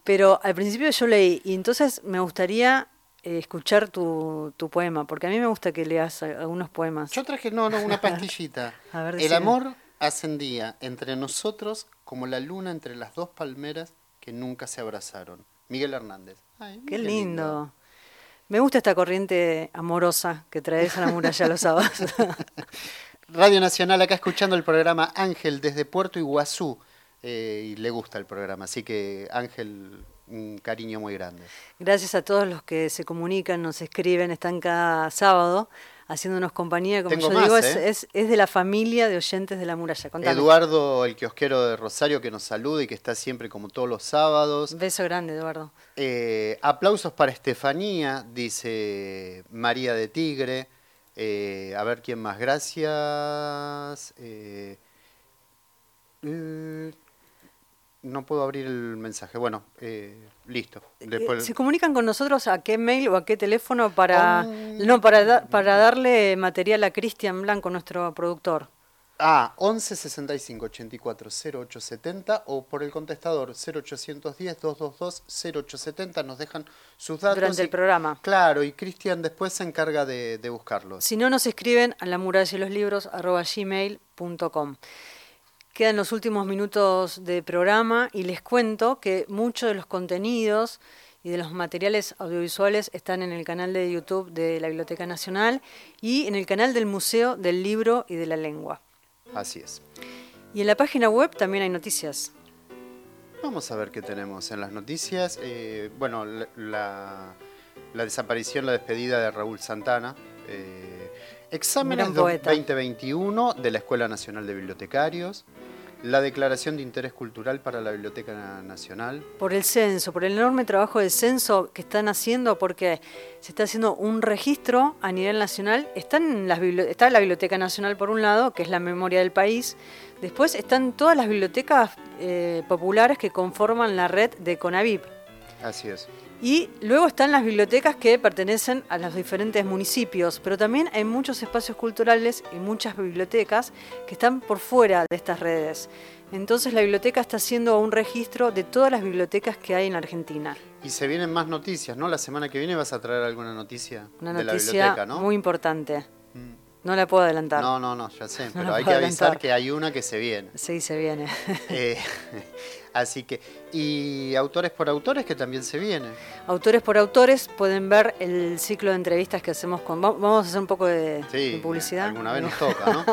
pero al principio yo leí y entonces me gustaría eh, escuchar tu, tu poema, porque a mí me gusta que leas algunos poemas. Yo traje, no, no, una [LAUGHS] pastillita. A ver, El decime. amor ascendía entre nosotros como la luna entre las dos palmeras que nunca se abrazaron. Miguel Hernández. Ay, Qué mira lindo. Me gusta esta corriente amorosa que traes a la muralla los sábados. [LAUGHS] Radio Nacional acá escuchando el programa Ángel desde Puerto Iguazú. eh, y le gusta el programa, así que Ángel, un cariño muy grande. Gracias a todos los que se comunican, nos escriben, están cada sábado haciéndonos compañía. Como Tengo yo más, digo, es, ¿eh? es, es de la familia de oyentes de la muralla. Contame. Eduardo, el kiosquero de Rosario, que nos saluda y que está siempre como todos los sábados. Beso grande, Eduardo. Eh, aplausos para Estefanía, dice María de Tigre. Eh, a ver quién más, gracias. Eh, no puedo abrir el mensaje. Bueno, eh, listo. Eh, Después, ¿Se comunican con nosotros a qué mail o a qué teléfono para, On- no, para, da- para darle material a Cristian Blanco, nuestro productor? Ah, 11 65 84 0870 o por el contestador 0810 222 0870 nos dejan sus datos. Durante el programa. Claro, y Cristian después se encarga de, de buscarlos. Si no, nos escriben a la muralla de los libros arroba gmail.com. Quedan los últimos minutos de programa y les cuento que muchos de los contenidos y de los materiales audiovisuales están en el canal de YouTube de la Biblioteca Nacional y en el canal del Museo del Libro y de la Lengua. Así es. Y en la página web también hay noticias. Vamos a ver qué tenemos en las noticias. Eh, bueno, la, desaparición, la despedida de Raúl Santana. eh, exámenes Gran do- poeta. 2021 de la Escuela Nacional de Bibliotecarios. La declaración de interés cultural para la Biblioteca Nacional. Por el censo, por el enorme trabajo de censo que están haciendo, porque se está haciendo un registro a nivel nacional. Están las está la Biblioteca Nacional por un lado, que es la memoria del país. Después están todas las bibliotecas eh, populares que conforman la red de Conavip. Así es. Y luego están las bibliotecas que pertenecen a los diferentes municipios, pero también hay muchos espacios culturales y muchas bibliotecas que están por fuera de estas redes. Entonces la biblioteca está haciendo un registro de todas las bibliotecas que hay en Argentina. Y se vienen más noticias, ¿no? La semana que viene vas a traer alguna noticia Una de la biblioteca, ¿no? Mm. muy importante. No la puedo adelantar. No, no, no, ya sé, [LAUGHS] No pero hay que avisar adelantar. que hay una que se viene. Sí, se viene. Eh, [LAUGHS] así que, y autores por autores que también se viene. Autores por autores pueden ver el ciclo de entrevistas que hacemos con... va- Vamos a hacer un poco de, Sí, de publicidad. alguna vez nos [LAUGHS] toca, ¿no?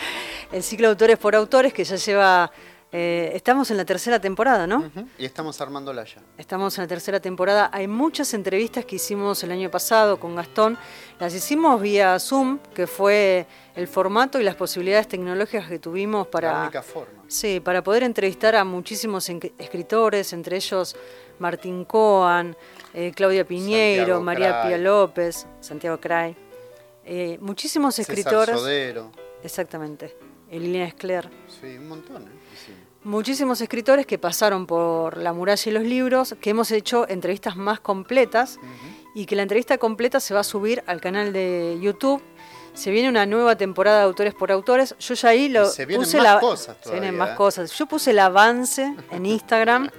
[LAUGHS] el ciclo de autores por autores que ya lleva... eh, estamos en la tercera temporada, ¿no? Y estamos armándola ya. Estamos en la tercera temporada. Hay muchas entrevistas que hicimos el año pasado con Gastón. Las hicimos vía Zoom, que fue el formato y las posibilidades tecnológicas que tuvimos La para, única forma. Sí, para poder entrevistar a muchísimos escritores, entre ellos Martín Coan, eh, Claudia Piñeiro, Santiago María Cray. Pía López, Santiago Cray. Eh, muchísimos César escritores. Sodero. Exactamente. Elina Escler. Sí, un montón, ¿eh? Sí. Muchísimos escritores que pasaron por La muralla y los libros, que hemos hecho entrevistas más completas y que la entrevista completa se va a subir al canal de YouTube. Se viene una nueva temporada de Autores por Autores. Yo ya ahí lo se vienen puse más la- cosas Se vienen todavía, más ¿eh? cosas. Yo puse el avance en Instagram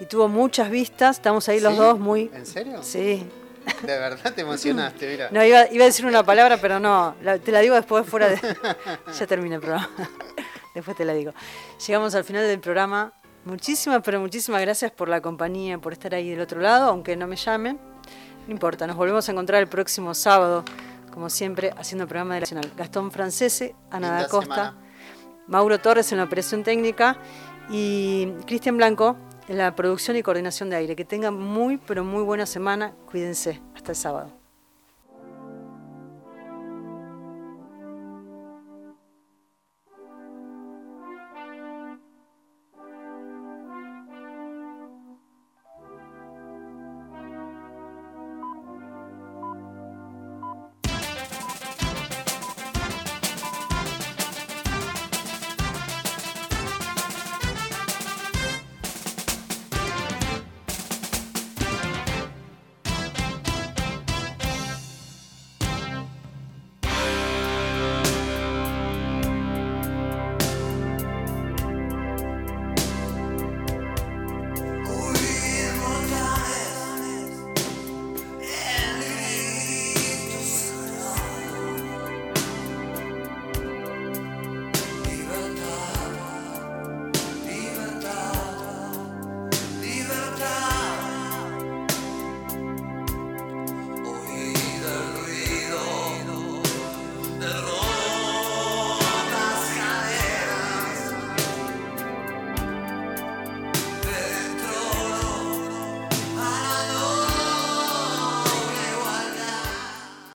y tuvo muchas vistas. Estamos ahí los ¿Sí? dos muy... ¿En serio? Sí. De verdad te emocionaste, mira. No, iba, iba a decir una palabra, pero no. la- te la digo después fuera de... [LAUGHS] ya termina el programa. [LAUGHS] después te la digo. Llegamos al final del programa. Muchísimas, pero muchísimas gracias por la compañía, por estar ahí del otro lado, aunque no me llamen. No importa, nos volvemos a encontrar el próximo sábado, como siempre, haciendo el programa de la Nacional. Gastón Francese, Ana Linda da Costa, semana. Mauro Torres en la operación técnica y Cristian Blanco en la producción y coordinación de aire. Que tengan muy, pero muy buena semana. Cuídense. Hasta el sábado.